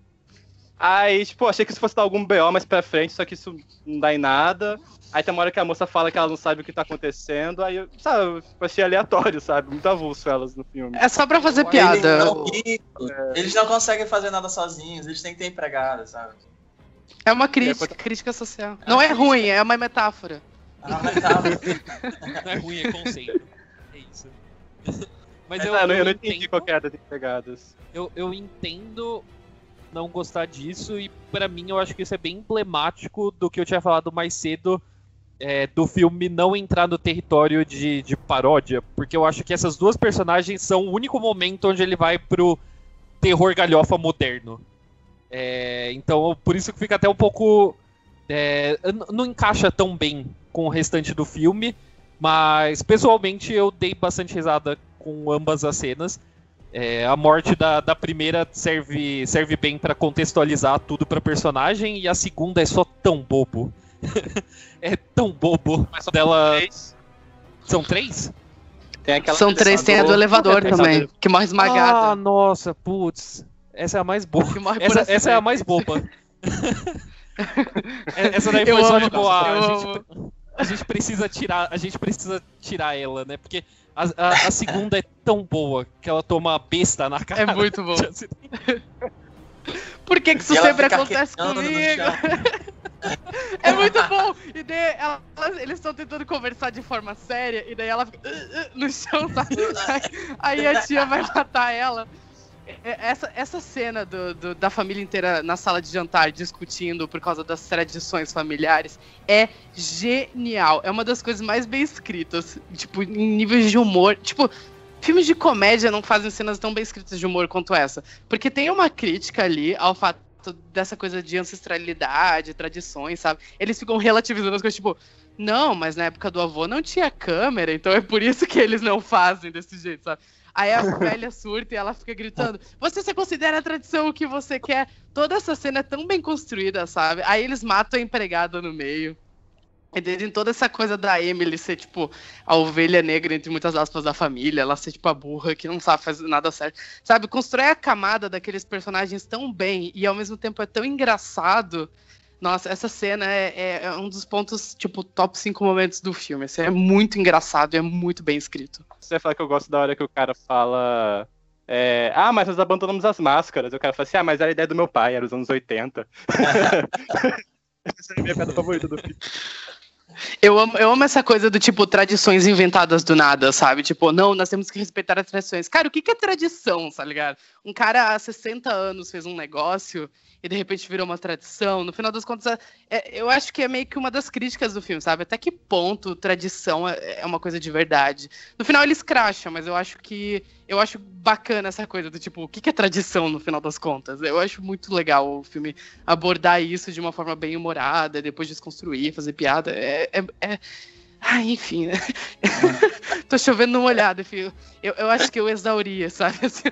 Aí, tipo, achei que isso fosse dar algum BO mais pra frente, só que isso não dá em nada. Aí tem uma hora que a moça fala que ela não sabe o que tá acontecendo, aí, eu, sabe, eu achei aleatório, sabe? Muito avulso elas no filme. É só pra fazer Eles piada. são ricos, Eles não conseguem fazer nada sozinhos, eles têm que ter empregada, sabe? É uma crítica, crítica social. Não é ruim, é uma metáfora. Ah, mas tá. Não é ruim, é conceito. É isso. Mas Mas, eu, ah, eu, não- eu não eu entendi entendo- qual que era das empregadas. eu, eu entendo não gostar disso e pra mim eu acho que isso é bem emblemático do que eu tinha falado mais cedo é, do filme não entrar no território de, de paródia, porque eu acho que essas duas personagens são o único momento onde ele vai pro terror galhofa moderno. É, então por isso que fica até um pouco é, não encaixa tão bem com o restante do filme, mas pessoalmente eu dei bastante risada com ambas as cenas. É, a morte da, da primeira serve, serve bem pra contextualizar tudo pra personagem, e a segunda é só tão bobo. é tão bobo Mas só dela. três. São três? Tem aquela São três, tem a do elevador também, que morre Ah, esmagada. nossa, putz. Essa é a mais boba. Essa, essa é a mais boba. essa daí Eu foi só amo, tipo, ah, eu a, gente, a gente precisa tirar, a gente precisa tirar ela, né? Porque a, a, a segunda é tão boa que ela toma a besta na cara. É muito bom. acidente. Por que, que isso E sempre acontece comigo? É muito bom! E daí ela- eles estão tentando conversar de forma séria, e daí ela fica "Uh, uh", no chão, sabe? Aí, aí a tia vai matar ela. É- Essa, essa cena do, do- da família inteira na sala de jantar discutindo por causa das tradições familiares é genial. É uma das coisas mais bem escritas. Tipo, em níveis de humor. Tipo, filmes de comédia não fazem cenas tão bem escritas de humor quanto essa. Porque tem uma crítica ali ao fato dessa coisa de ancestralidade, tradições, sabe? Eles ficam relativizando as coisas, tipo, não, mas na época do avô não tinha câmera, então é por isso que eles não fazem desse jeito, sabe? Aí a velha surta e ela fica gritando: Você se considera a tradição o que você quer? Toda essa cena é tão bem construída, sabe? Aí eles matam a empregada no meio. E toda essa coisa da Emily ser, tipo, a ovelha negra, entre muitas aspas, da família, ela ser, tipo, a burra que não sabe fazer nada certo. Sabe, constrói a camada daqueles personagens tão bem e ao mesmo tempo é tão engraçado. Nossa, essa cena é, é- é um dos pontos, tipo, top 5 momentos do filme. Assim, é muito engraçado e é muito bem escrito. Você fala que eu gosto da hora que o cara fala. é, ah, mas nós abandonamos as máscaras. E o cara fala assim: ah, mas era a ideia do meu pai, era os anos 80. Essa é a minha piada favorita do filme. Eu amo, eu amo essa coisa do tipo tradições inventadas do nada, sabe? Tipo, não, nós temos que respeitar as tradições. Cara, o que, que é tradição, tá ligado? Um cara há 60 anos fez um negócio e de repente virou uma tradição. No final das contas, é- é- eu acho que é meio que uma das críticas do filme, sabe? Até que ponto tradição é, é uma coisa de verdade. No final eles cracham, mas eu acho que. Eu acho bacana essa coisa do tipo, o que, que é tradição no final das contas? Eu acho muito legal o filme abordar isso de uma forma bem humorada, depois desconstruir, fazer piada. É. é, é... Ah, enfim, né? Tô chovendo numa olhada, filho. Eu, eu acho que eu exauria, sabe? Assim,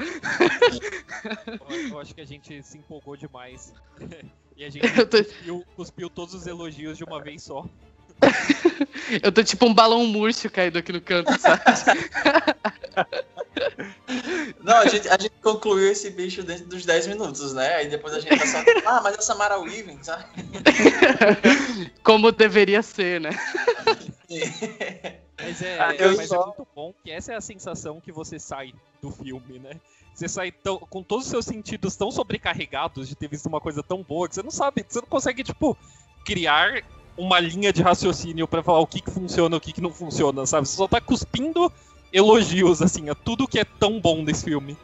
Eu, eu acho que a gente se empolgou demais. E a gente tô- cuspiu, cuspiu todos os elogios de uma vez só. eu tô tipo um balão murcho caído aqui no canto, sabe? Não, a gente, a gente concluiu esse bicho dentro dos 10 minutos, né? Aí depois a gente tá só. Ah, mas a Samara Weaving, sabe? Como deveria ser, né? Mas, é, Ah, mas só- é muito bom que essa é a sensação que você sai do filme, né? Você sai tão- com todos os seus sentidos tão sobrecarregados de ter visto uma coisa tão boa que você não sabe, você não consegue, tipo, criar uma linha de raciocínio pra falar o que, que funciona e o que, que não funciona, sabe? Você só tá cuspindo elogios, assim, a tudo que é tão bom nesse filme.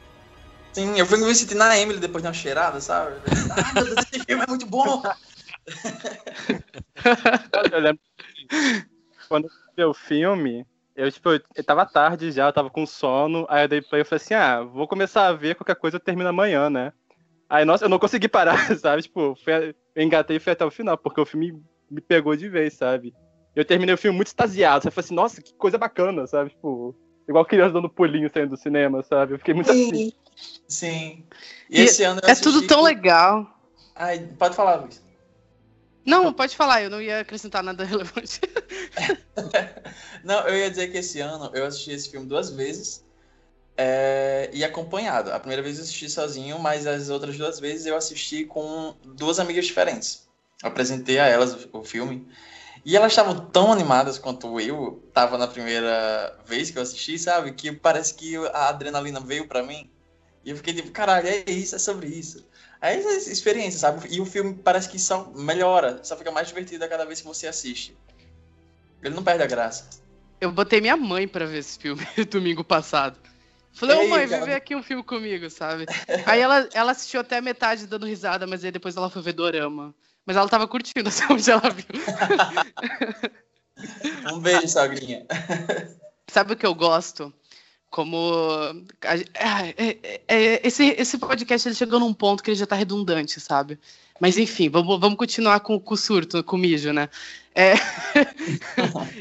Sim, eu fui me sentir na Emily depois de uma cheirada, sabe? Ah, meu Deus, esse filme é muito bom! Eu lembro quando eu vi o filme, eu, tipo, eu tava tarde já, eu tava com sono, aí eu dei play e falei assim, ah, vou começar a ver, qualquer coisa eu termino amanhã, né? Aí, nossa, eu não consegui parar, sabe? Tipo, fui- eu engatei e fui até o final, porque o filme me pegou de vez, sabe? Eu terminei o filme muito extasiado, sabe? Eu falei assim, nossa, que coisa bacana, sabe? Tipo, igual criança dando pulinho saindo do cinema, sabe? Eu fiquei muito assim. Sim. E, E esse ano eu É tudo tão legal. Ai, pode falar, Luiz. Não, pode falar, eu não ia acrescentar nada relevante. Não, eu ia dizer que esse ano eu assisti esse filme duas vezes é, e acompanhado. A primeira vez eu assisti sozinho, mas as outras duas vezes eu assisti com duas amigas diferentes. Eu apresentei a elas o filme e elas estavam tão animadas quanto eu estava na primeira vez que eu assisti, sabe? Que parece que a adrenalina veio pra mim e eu fiquei tipo, caralho, é isso, é sobre isso. É essa experiência, sabe? E o filme parece que só melhora, só fica mais divertido a cada vez que você assiste. Ele não perde a graça. Eu botei minha mãe pra ver esse filme domingo passado. Falei, ô mãe, vem ver aqui um filme comigo, sabe? Aí ela, ela assistiu até a metade dando risada, mas aí depois ela foi ver Dorama. Mas ela tava curtindo até onde ela viu. Um beijo, sogrinha. Sabe o que eu gosto? Como. é- é- é- esse, esse podcast ele chegou num ponto que ele já tá redundante, sabe? Mas enfim, vamos, vamos continuar com, com o surto, com o mijo, né? É,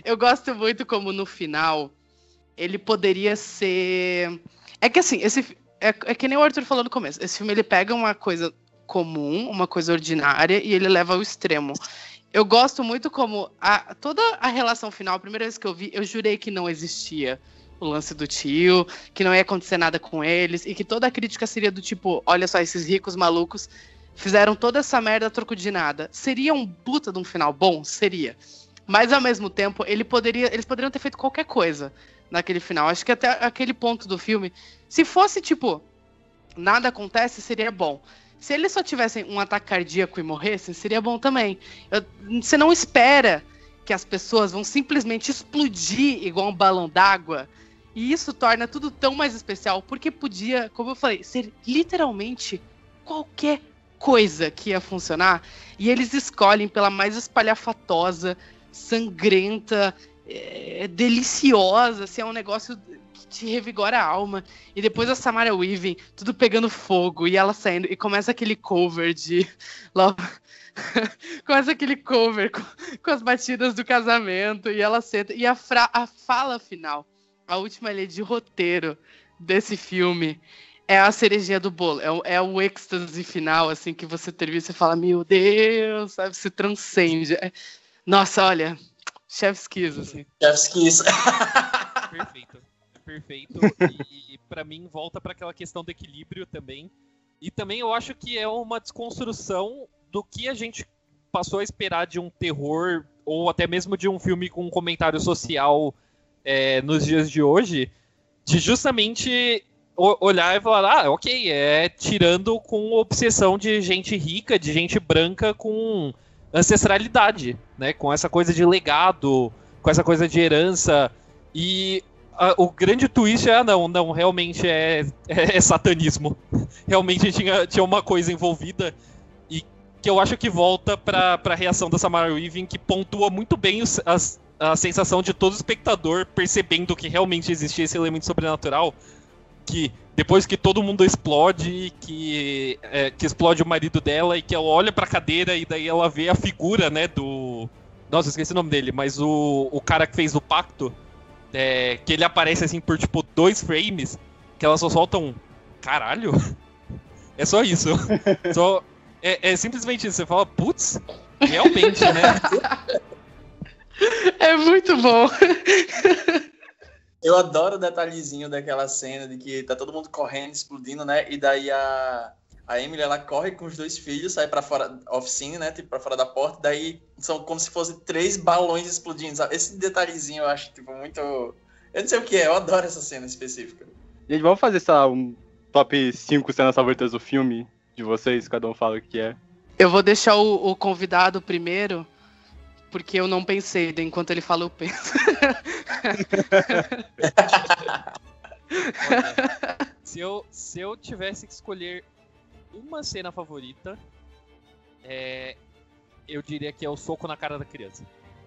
eu gosto muito como no final ele poderia ser. É que assim, esse é, é que nem o Arthur falou no começo. Esse filme ele pega uma coisa comum, uma coisa ordinária, e ele leva ao extremo. Eu gosto muito como a, toda a relação final, a primeira vez que eu vi, eu jurei que não existia o lance do tio, que não ia acontecer nada com eles, e que toda a crítica seria do tipo, olha só, esses ricos malucos fizeram toda essa merda a troco de nada. Seria um puta de um final bom? Seria. Mas ao mesmo tempo, ele poderia, eles poderiam ter feito qualquer coisa naquele final. Acho que até aquele ponto do filme, se fosse tipo, nada acontece, seria bom. Se eles só tivessem um ataque cardíaco e morressem, seria bom também. Eu, você não espera que as pessoas vão simplesmente explodir igual um balão d'água. E isso torna tudo tão mais especial, porque podia, como eu falei, ser literalmente qualquer coisa que ia funcionar. E eles escolhem pela mais espalhafatosa, sangrenta, é, deliciosa, assim, é um negócio te revigora a alma. E depois a Samara Weaving, tudo pegando fogo, e ela saindo, e começa aquele cover de Love. começa aquele cover com, com, as batidas do casamento, e ela senta. E a, fra, a fala final, a última ali de roteiro desse filme. É a cerejinha do bolo, é o, é o êxtase final, assim, que você termina e você fala, meu Deus, sabe, se transcende. É... Nossa, olha, chef's kiss, assim. Chef's kiss. Perfeito perfeito. e para mim volta para aquela questão do equilíbrio também. E também eu acho que é uma desconstrução do que a gente passou a esperar de um terror ou até mesmo de um filme com um comentário social é, nos dias de hoje, de justamente olhar e falar, ah, ok, é tirando com obsessão de gente rica, de gente branca com ancestralidade, né? Com essa coisa de legado, com essa coisa de herança. E a, o grande twist é, ah, não, não, realmente é, é, é, satanismo. Realmente tinha, tinha uma coisa envolvida e que eu acho que volta pra, pra reação da Samara Weaving, que pontua muito bem os, as, a sensação de todo espectador percebendo que realmente existia esse elemento sobrenatural, que depois que todo mundo explode, que, é, que explode o marido dela e que ela olha pra cadeira e daí ela vê a figura, né, do... Nossa, esqueci o nome dele, mas o, o cara que fez o pacto, é, que ele aparece assim por tipo dois frames, que elas só soltam. Caralho? É só isso. só, é, é simplesmente isso. Você fala, putz, realmente, né? É muito bom. Eu adoro o detalhezinho daquela cena de que tá todo mundo correndo, explodindo, né? E daí a, a Emily, ela corre com os dois filhos, sai para fora, oficina, né? Tipo, pra fora da porta. Daí são como se fossem três balões explodindo, sabe? Esse detalhezinho eu acho, tipo, muito. Eu não sei o que é, eu adoro essa cena específica. Gente, vamos fazer essa, um top 5 cenas favoritas do filme de vocês, cada um fala o que é. Eu vou deixar o, o convidado primeiro, porque eu não pensei, enquanto ele fala, eu penso. se, eu, se eu tivesse que escolher uma cena favorita, é, eu diria que é o soco na cara da criança.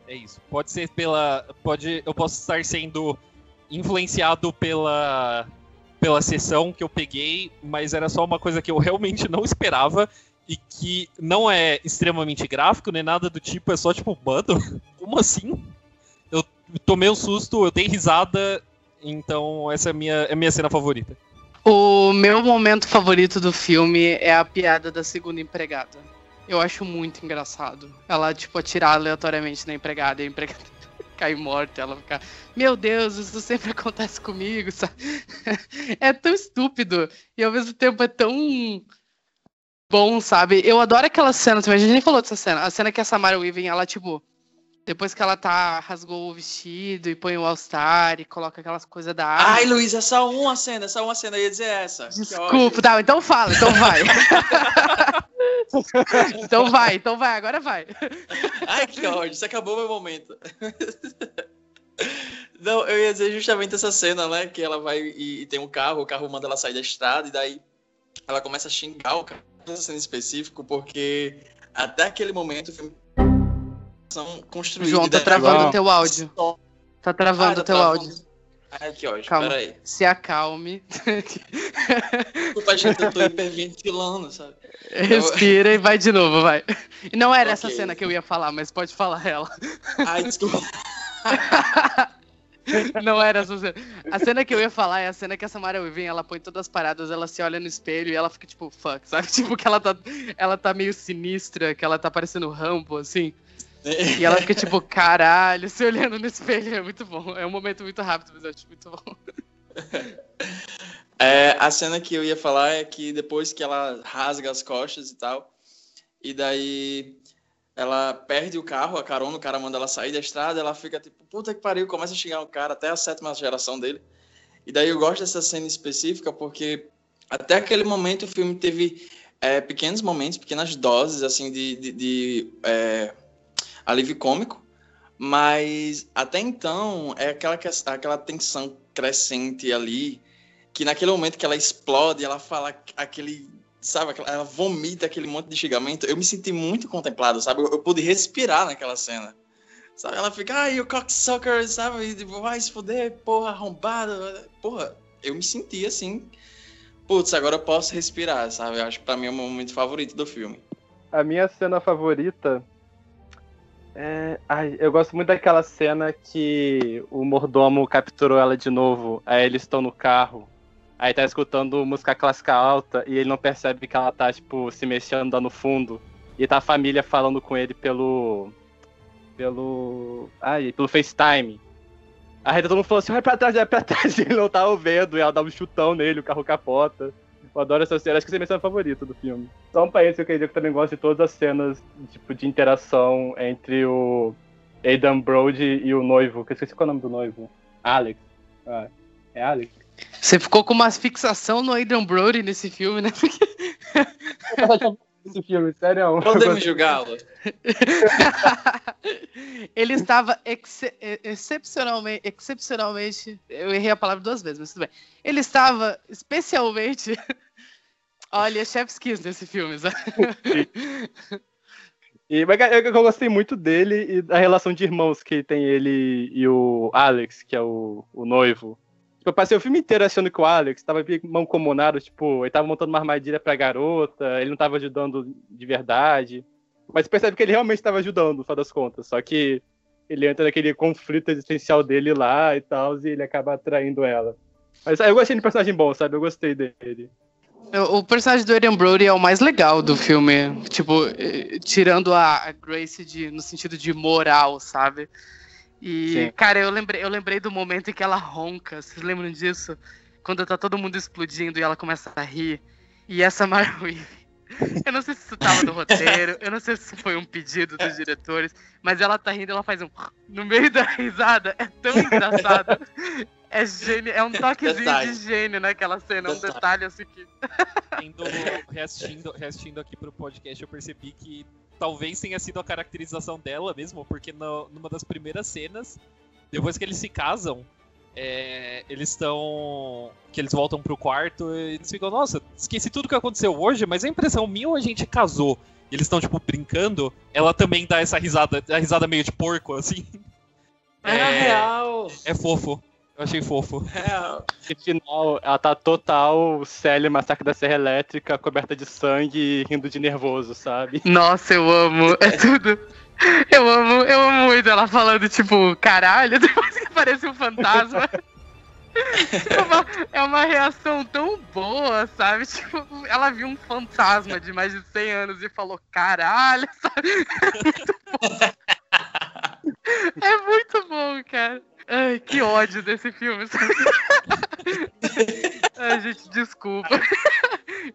É isso. Pode ser pela. Pode, eu posso estar sendo influenciado pela pela sessão que eu peguei, mas era só uma coisa que eu realmente não esperava e que não é extremamente gráfico nem nada do tipo, é só tipo, mano, como assim? Eu tomei um susto, eu dei risada, então essa é a minha, é a minha cena favorita. O meu momento favorito do filme é a piada da segunda empregada. Eu acho muito engraçado. Ela, tipo, atirar aleatoriamente na empregada e a empregada cair morta. Ela ficar, meu Deus, isso sempre acontece comigo, sabe? É tão estúpido e ao mesmo tempo é tão bom, sabe? Eu adoro aquela cena, a gente nem falou dessa cena. A cena que a Samara Weaving, ela, tipo, depois que ela tá, rasgou o vestido e põe o All-Star e coloca aquelas coisas da água. Ai, é só uma cena, é só uma cena, eu ia dizer essa. Desculpa, tá, então fala, então vai. então vai, então vai, agora vai. Ai, que ódio, isso acabou meu momento. Não, eu ia dizer justamente essa cena, né? Que ela vai e, e, tem um carro, o carro manda ela sair da estrada, e daí ela começa a xingar o carro, essa cena específico, porque até aquele momento o filme são construídas. João, tá travando o teu áudio. Tá travando o ah, tá teu áudio. Ai, que ódio, Calma. peraí. Se acalme. Desculpa, gente, eu tô hiperventilando, sabe? Respira e vai de novo, vai. Não era okay. essa cena que eu ia falar, mas pode falar ela. Ai, desculpa. Não era essa cena. A cena que eu ia falar é a cena que a Samara Weaving, ela põe todas as paradas, ela se olha no espelho e ela fica tipo, fuck, sabe? Tipo que ela tá, ela tá meio sinistra, que ela tá parecendo Rambo, assim. E ela fica tipo, caralho, se olhando no espelho. É muito bom. É um momento muito rápido, mas eu acho muito bom. É, a cena que eu ia falar é que depois que ela rasga as costas e tal, e daí ela perde o carro, a carona, o cara manda ela sair da estrada, ela fica tipo, puta que pariu, começa a xingar o cara, até a sétima geração dele. E daí eu gosto dessa cena específica porque até aquele momento o filme teve é, pequenos momentos, pequenas doses, assim, de, de, de é, alívio cômico, mas até então é aquela, aquela tensão crescente ali, que naquele momento que ela explode, ela fala aquele, sabe, ela vomita aquele monte de xingamento, eu me senti muito contemplado, sabe, eu, eu pude respirar naquela cena. Sabe, ela fica, ai, o cocksucker, sabe, vai se fuder, porra, arrombado, porra, eu me senti assim, putz, agora eu posso respirar, sabe? Eu acho que pra mim é o momento favorito do filme. A minha cena favorita é. Ai, eu gosto muito daquela cena que o mordomo capturou ela de novo. Aí eles estão no carro. Aí tá escutando música clássica alta e ele não percebe que ela tá, tipo, se mexendo lá no fundo. E tá a família falando com ele pelo. pelo. Ai, pelo FaceTime. Aí todo mundo falou assim, vai pra trás, vai pra trás, e ele não tava vendo, e ela dá um chutão nele, o carro capota. Eu adoro essa cena, acho que essa é a minha cena favorita do filme. Só um país que eu queria que eu também gosto de todas as cenas, tipo, de interação entre o Aidan Brody e o noivo, que eu esqueci qual é o nome do noivo. Alex. Ah, é Alex? Você ficou com uma fixação no Aidan Brody nesse filme, né? Esse filme, sério. Podemos julgá-lo. ele estava ex excepcionalmente, excepcionalmente. Eu errei a palavra duas vezes, mas tudo bem. Ele estava especialmente. Olha, chef's kiss nesse filme, sabe? E, mas eu, eu, gostei muito dele e da relação de irmãos que tem ele e o Alex, que é o, o noivo. Eu passei o filme inteiro achando que o Alex tava mancomunado, tipo, ele tava montando uma armadilha pra garota, ele não tava ajudando de verdade. Mas percebe que ele realmente estava ajudando, no final das contas. Só que ele entra naquele conflito existencial dele lá e tal, e ele acaba atraindo ela. Mas eu gostei de personagem bom, sabe? Eu gostei dele. O personagem do Adrian Brody é o mais legal do filme. Tipo, eh, tirando a Grace de, no sentido de moral, sabe? E, Sim. cara, eu lembrei, eu lembrei do momento em que ela ronca. Vocês lembram disso? Quando tá todo mundo explodindo e ela começa a rir. E essa Marui eu não sei se isso tava no roteiro, eu não sei se foi um pedido dos diretores, mas ela tá rindo, ela faz um no meio da risada. É tão engraçado. É gênio, é um toquezinho detalhe. de gênio naquela cena, detalhe. um detalhe assim que. Indo, reassistindo, reassistindo aqui pro podcast, eu percebi que talvez tenha sido a caracterização dela mesmo, porque no, numa das primeiras cenas, depois que eles se casam, é, eles estão. que eles voltam pro quarto e eles ficam, nossa, esqueci tudo que aconteceu hoje, mas a impressão minha ou a gente casou? E eles estão, tipo, brincando, ela também dá essa risada, a risada meio de porco, assim. É, é real. É fofo. Eu achei fofo. Real. No final, ela tá total Célia Massacre da Serra Elétrica, coberta de sangue e rindo de nervoso, sabe? Nossa, eu amo. É tudo. Eu amo, eu amo muito ela falando, tipo, caralho, depois que aparece um fantasma. é, uma, é uma reação tão boa, sabe? Tipo, ela viu um fantasma de mais de 100 anos e falou, caralho, sabe? É muito bom. É muito bom, cara. Ai, que ódio desse filme. Ai, gente, desculpa.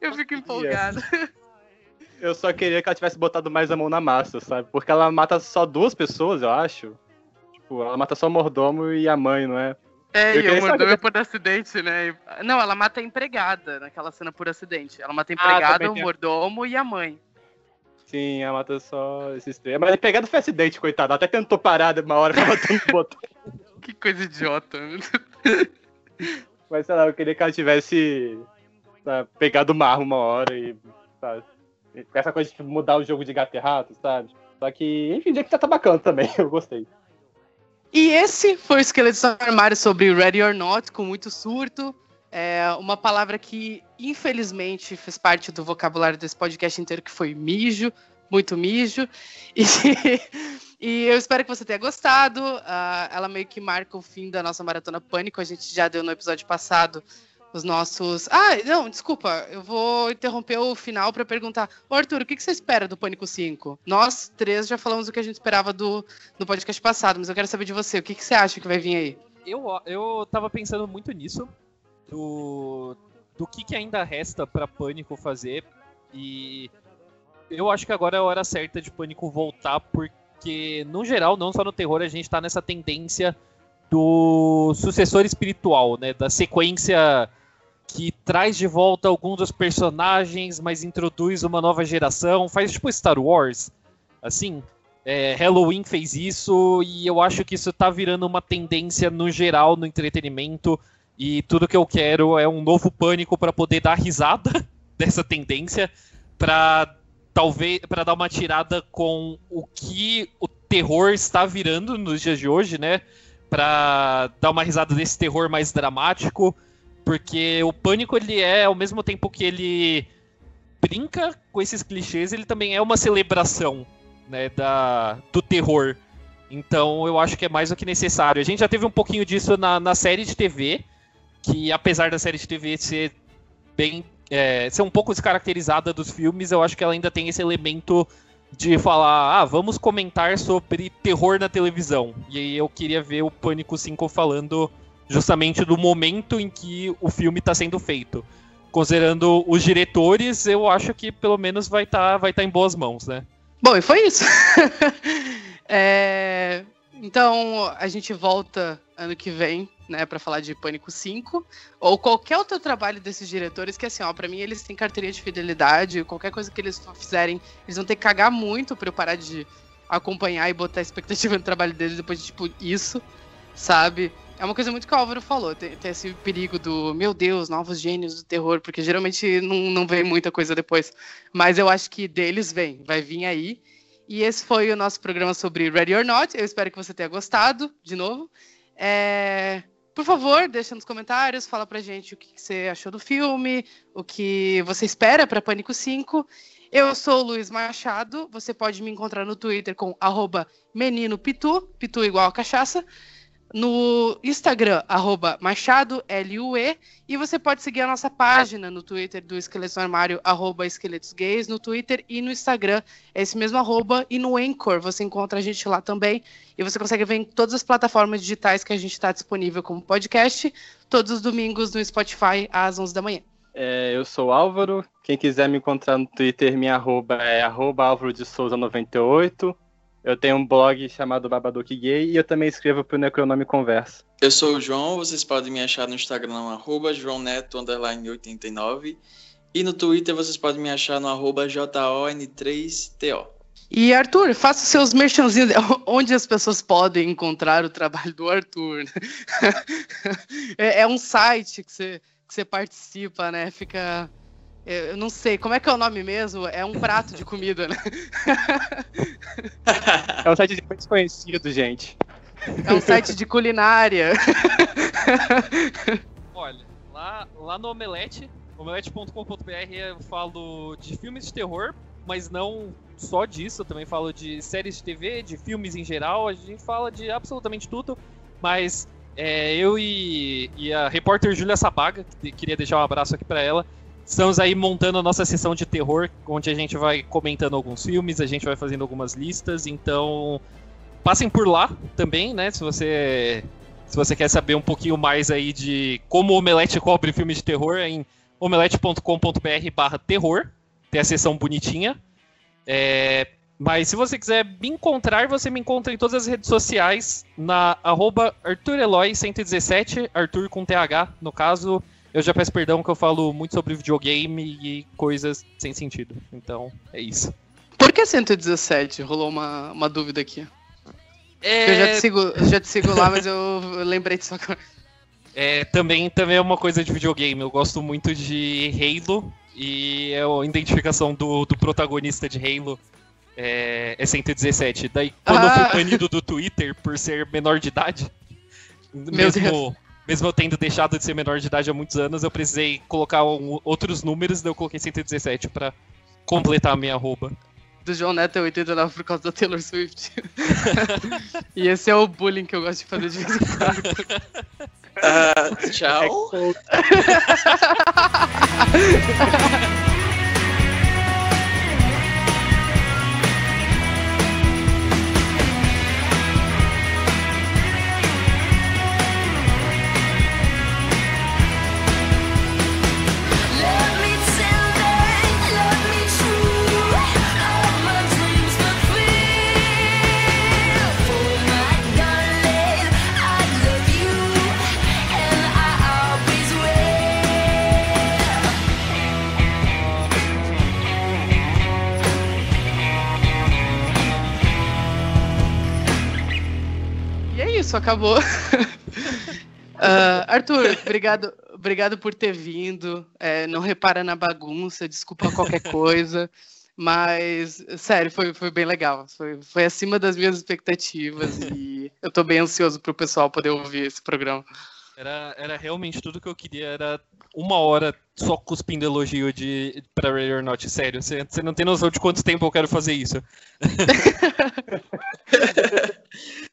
Eu fico empolgada. Eu só queria que ela tivesse botado mais a mão na massa, sabe? Porque ela mata só duas pessoas, eu acho. Tipo, ela mata só o mordomo e a mãe, não é? É, eu e o mordomo é por acidente, né? Não, ela mata a empregada naquela cena por acidente. Ela mata a ah, empregada, ah, o mordomo e a mãe. Sim, ela mata só esses três. Mas a empregada foi acidente, coitada. Ela até tentou parar uma hora pra ela tentar botar. que coisa idiota. Mas sei lá, eu queria que ela tivesse sabe, pegado o marro uma hora e. Sabe, essa coisa de mudar o jogo de gato e rato, sabe? Só que, enfim, que tá bacana também, eu gostei. E esse foi o Esqueleto do Armário sobre Ready or Not, com muito surto. É uma palavra que, infelizmente, fez parte do vocabulário desse podcast inteiro, que foi mijo, muito mijo. E, e eu espero que você tenha gostado. Uh, ela meio que marca o fim da nossa maratona Pânico. A gente já deu no episódio passado os nossos. Ah, não, desculpa, eu vou interromper o final para perguntar. Ô, Arthur, o que, que você espera do Pânico 5? Nós três já falamos o que a gente esperava do, do podcast passado, mas eu quero saber de você. O que, que você acha que vai vir aí? Eu, eu tava pensando muito nisso, do, do que, que ainda resta para Pânico fazer. E eu acho que agora é a hora certa de Pânico voltar, porque, no geral, não só no terror, a gente tá nessa tendência do sucessor espiritual, né? Da sequência que traz de volta alguns dos personagens, mas introduz uma nova geração, faz tipo Star Wars, assim. É, Halloween fez isso e eu acho que isso tá virando uma tendência no geral no entretenimento e tudo que eu quero é um novo pânico para poder dar risada dessa tendência, para talvez para dar uma tirada com o que o terror está virando nos dias de hoje, né? Para dar uma risada desse terror mais dramático porque o Pânico, ele é, ao mesmo tempo que ele brinca com esses clichês, ele também é uma celebração né, da, do terror. Então eu acho que é mais do que necessário. A gente já teve um pouquinho disso na, na série de TV, que apesar da série de TV ser bem. É, ser um pouco descaracterizada dos filmes, eu acho que ela ainda tem esse elemento de falar, ah, vamos comentar sobre terror na televisão. E aí eu queria ver o Pânico 5 falando justamente do momento em que o filme está sendo feito. Considerando os diretores, eu acho que pelo menos vai estar tá, vai tá em boas mãos, né? Bom, e foi isso. é... Então, a gente volta ano que vem, né, para falar de Pânico 5, ou qualquer outro trabalho desses diretores, que assim, ó, pra mim eles têm carteirinha de fidelidade, qualquer coisa que eles fizerem, eles vão ter que cagar muito pra eu parar de acompanhar e botar expectativa no trabalho deles depois de, tipo, isso, sabe? É uma coisa muito que o Álvaro falou, tem, tem, esse perigo do, meu Deus, novos gênios do terror, porque geralmente não, não vem muita coisa depois. Mas eu acho que deles vem, vai vir aí. E esse foi o nosso programa sobre Ready or Not. Eu espero que você tenha gostado, de novo. É... Por favor, deixa nos comentários, fala pra gente o que você achou do filme, o que você espera para Pânico 5. Eu sou o Luiz Machado, você pode me encontrar no Twitter com arroba menino pitu, pitu igual a cachaça no Instagram, arroba Machado, L-U-E, e você pode seguir a nossa página no Twitter do Esqueletos no Armário, arroba Esqueletos Gays, no Twitter e no Instagram, é esse mesmo arroba, e no Anchor, você encontra a gente lá também, e você consegue ver em todas as plataformas digitais que a gente está disponível como podcast, todos os domingos no Spotify, às 11 da manhã. É, eu sou Álvaro, quem quiser me encontrar no Twitter, minha arroba é arroba Álvaro de Souza 98, eu tenho um blog chamado Babadook Gay e eu também escrevo pro Necronome Conversa. Eu sou o João, vocês podem me achar no Instagram, arroba joãoneto89. E no Twitter vocês podem me achar no arroba JON3TO. E Arthur, faça seus merchanzinhos onde as pessoas podem encontrar o trabalho do Arthur. é, é, um site que você, que você participa, né? Fica eu não sei, como é que é o nome mesmo? É um prato de comida, né? É um site desconhecido, gente. É um site de culinária. Olha, lá, lá no Omelete, omelete.com.br eu falo de filmes de terror, mas não só disso, eu também falo de séries de TV, de filmes em geral, a gente fala de absolutamente tudo, mas é, eu e, e, a repórter Júlia Sabaga, que queria deixar um abraço aqui para ela, Estamos aí montando a nossa sessão de terror, onde a gente vai comentando alguns filmes, a gente vai fazendo algumas listas, então passem por lá também, né? Se você se você quer saber um pouquinho mais aí de como o Omelete cobre filmes de terror, é em omelete.com.br terror, tem a sessão bonitinha. É, mas se você quiser me encontrar, você me encontra em todas as redes sociais, na arroba ArthurEloy117, Arthur com TH, no caso, eu já peço perdão que eu falo muito sobre videogame e coisas sem sentido. Então, é isso. Por que 117? Rolou uma, uma dúvida aqui. É... Eu já te sigo, já te sigo lá, mas eu lembrei disso agora. É, também, também é uma coisa de videogame. Eu gosto muito de Halo e é a identificação do, do protagonista de Halo é, é 117. Daí, quando ah. eu fui banido do Twitter por ser menor de idade, Meu mesmo, Deus mesmo eu tendo deixado de ser menor de idade há muitos anos, eu precisei colocar um, outros números, daí eu coloquei 117 para completar a minha arroba. Do João Neto é 89 por causa da Taylor Swift. e esse é o bullying que eu gosto de fazer de vez em quando. Ah, tchau. isso, acabou. Ah, Arthur, obrigado, obrigado por ter vindo. É, não repara na bagunça, desculpa qualquer coisa. Mas, sério, foi, foi bem legal. Foi, foi acima das minhas expectativas e eu tô bem ansioso pro pessoal poder ouvir esse programa. Era, era realmente tudo que eu queria, era uma hora só cuspindo elogio de, pra Ray or Not, sério. Você você não tem noção de quanto tempo eu quero fazer isso.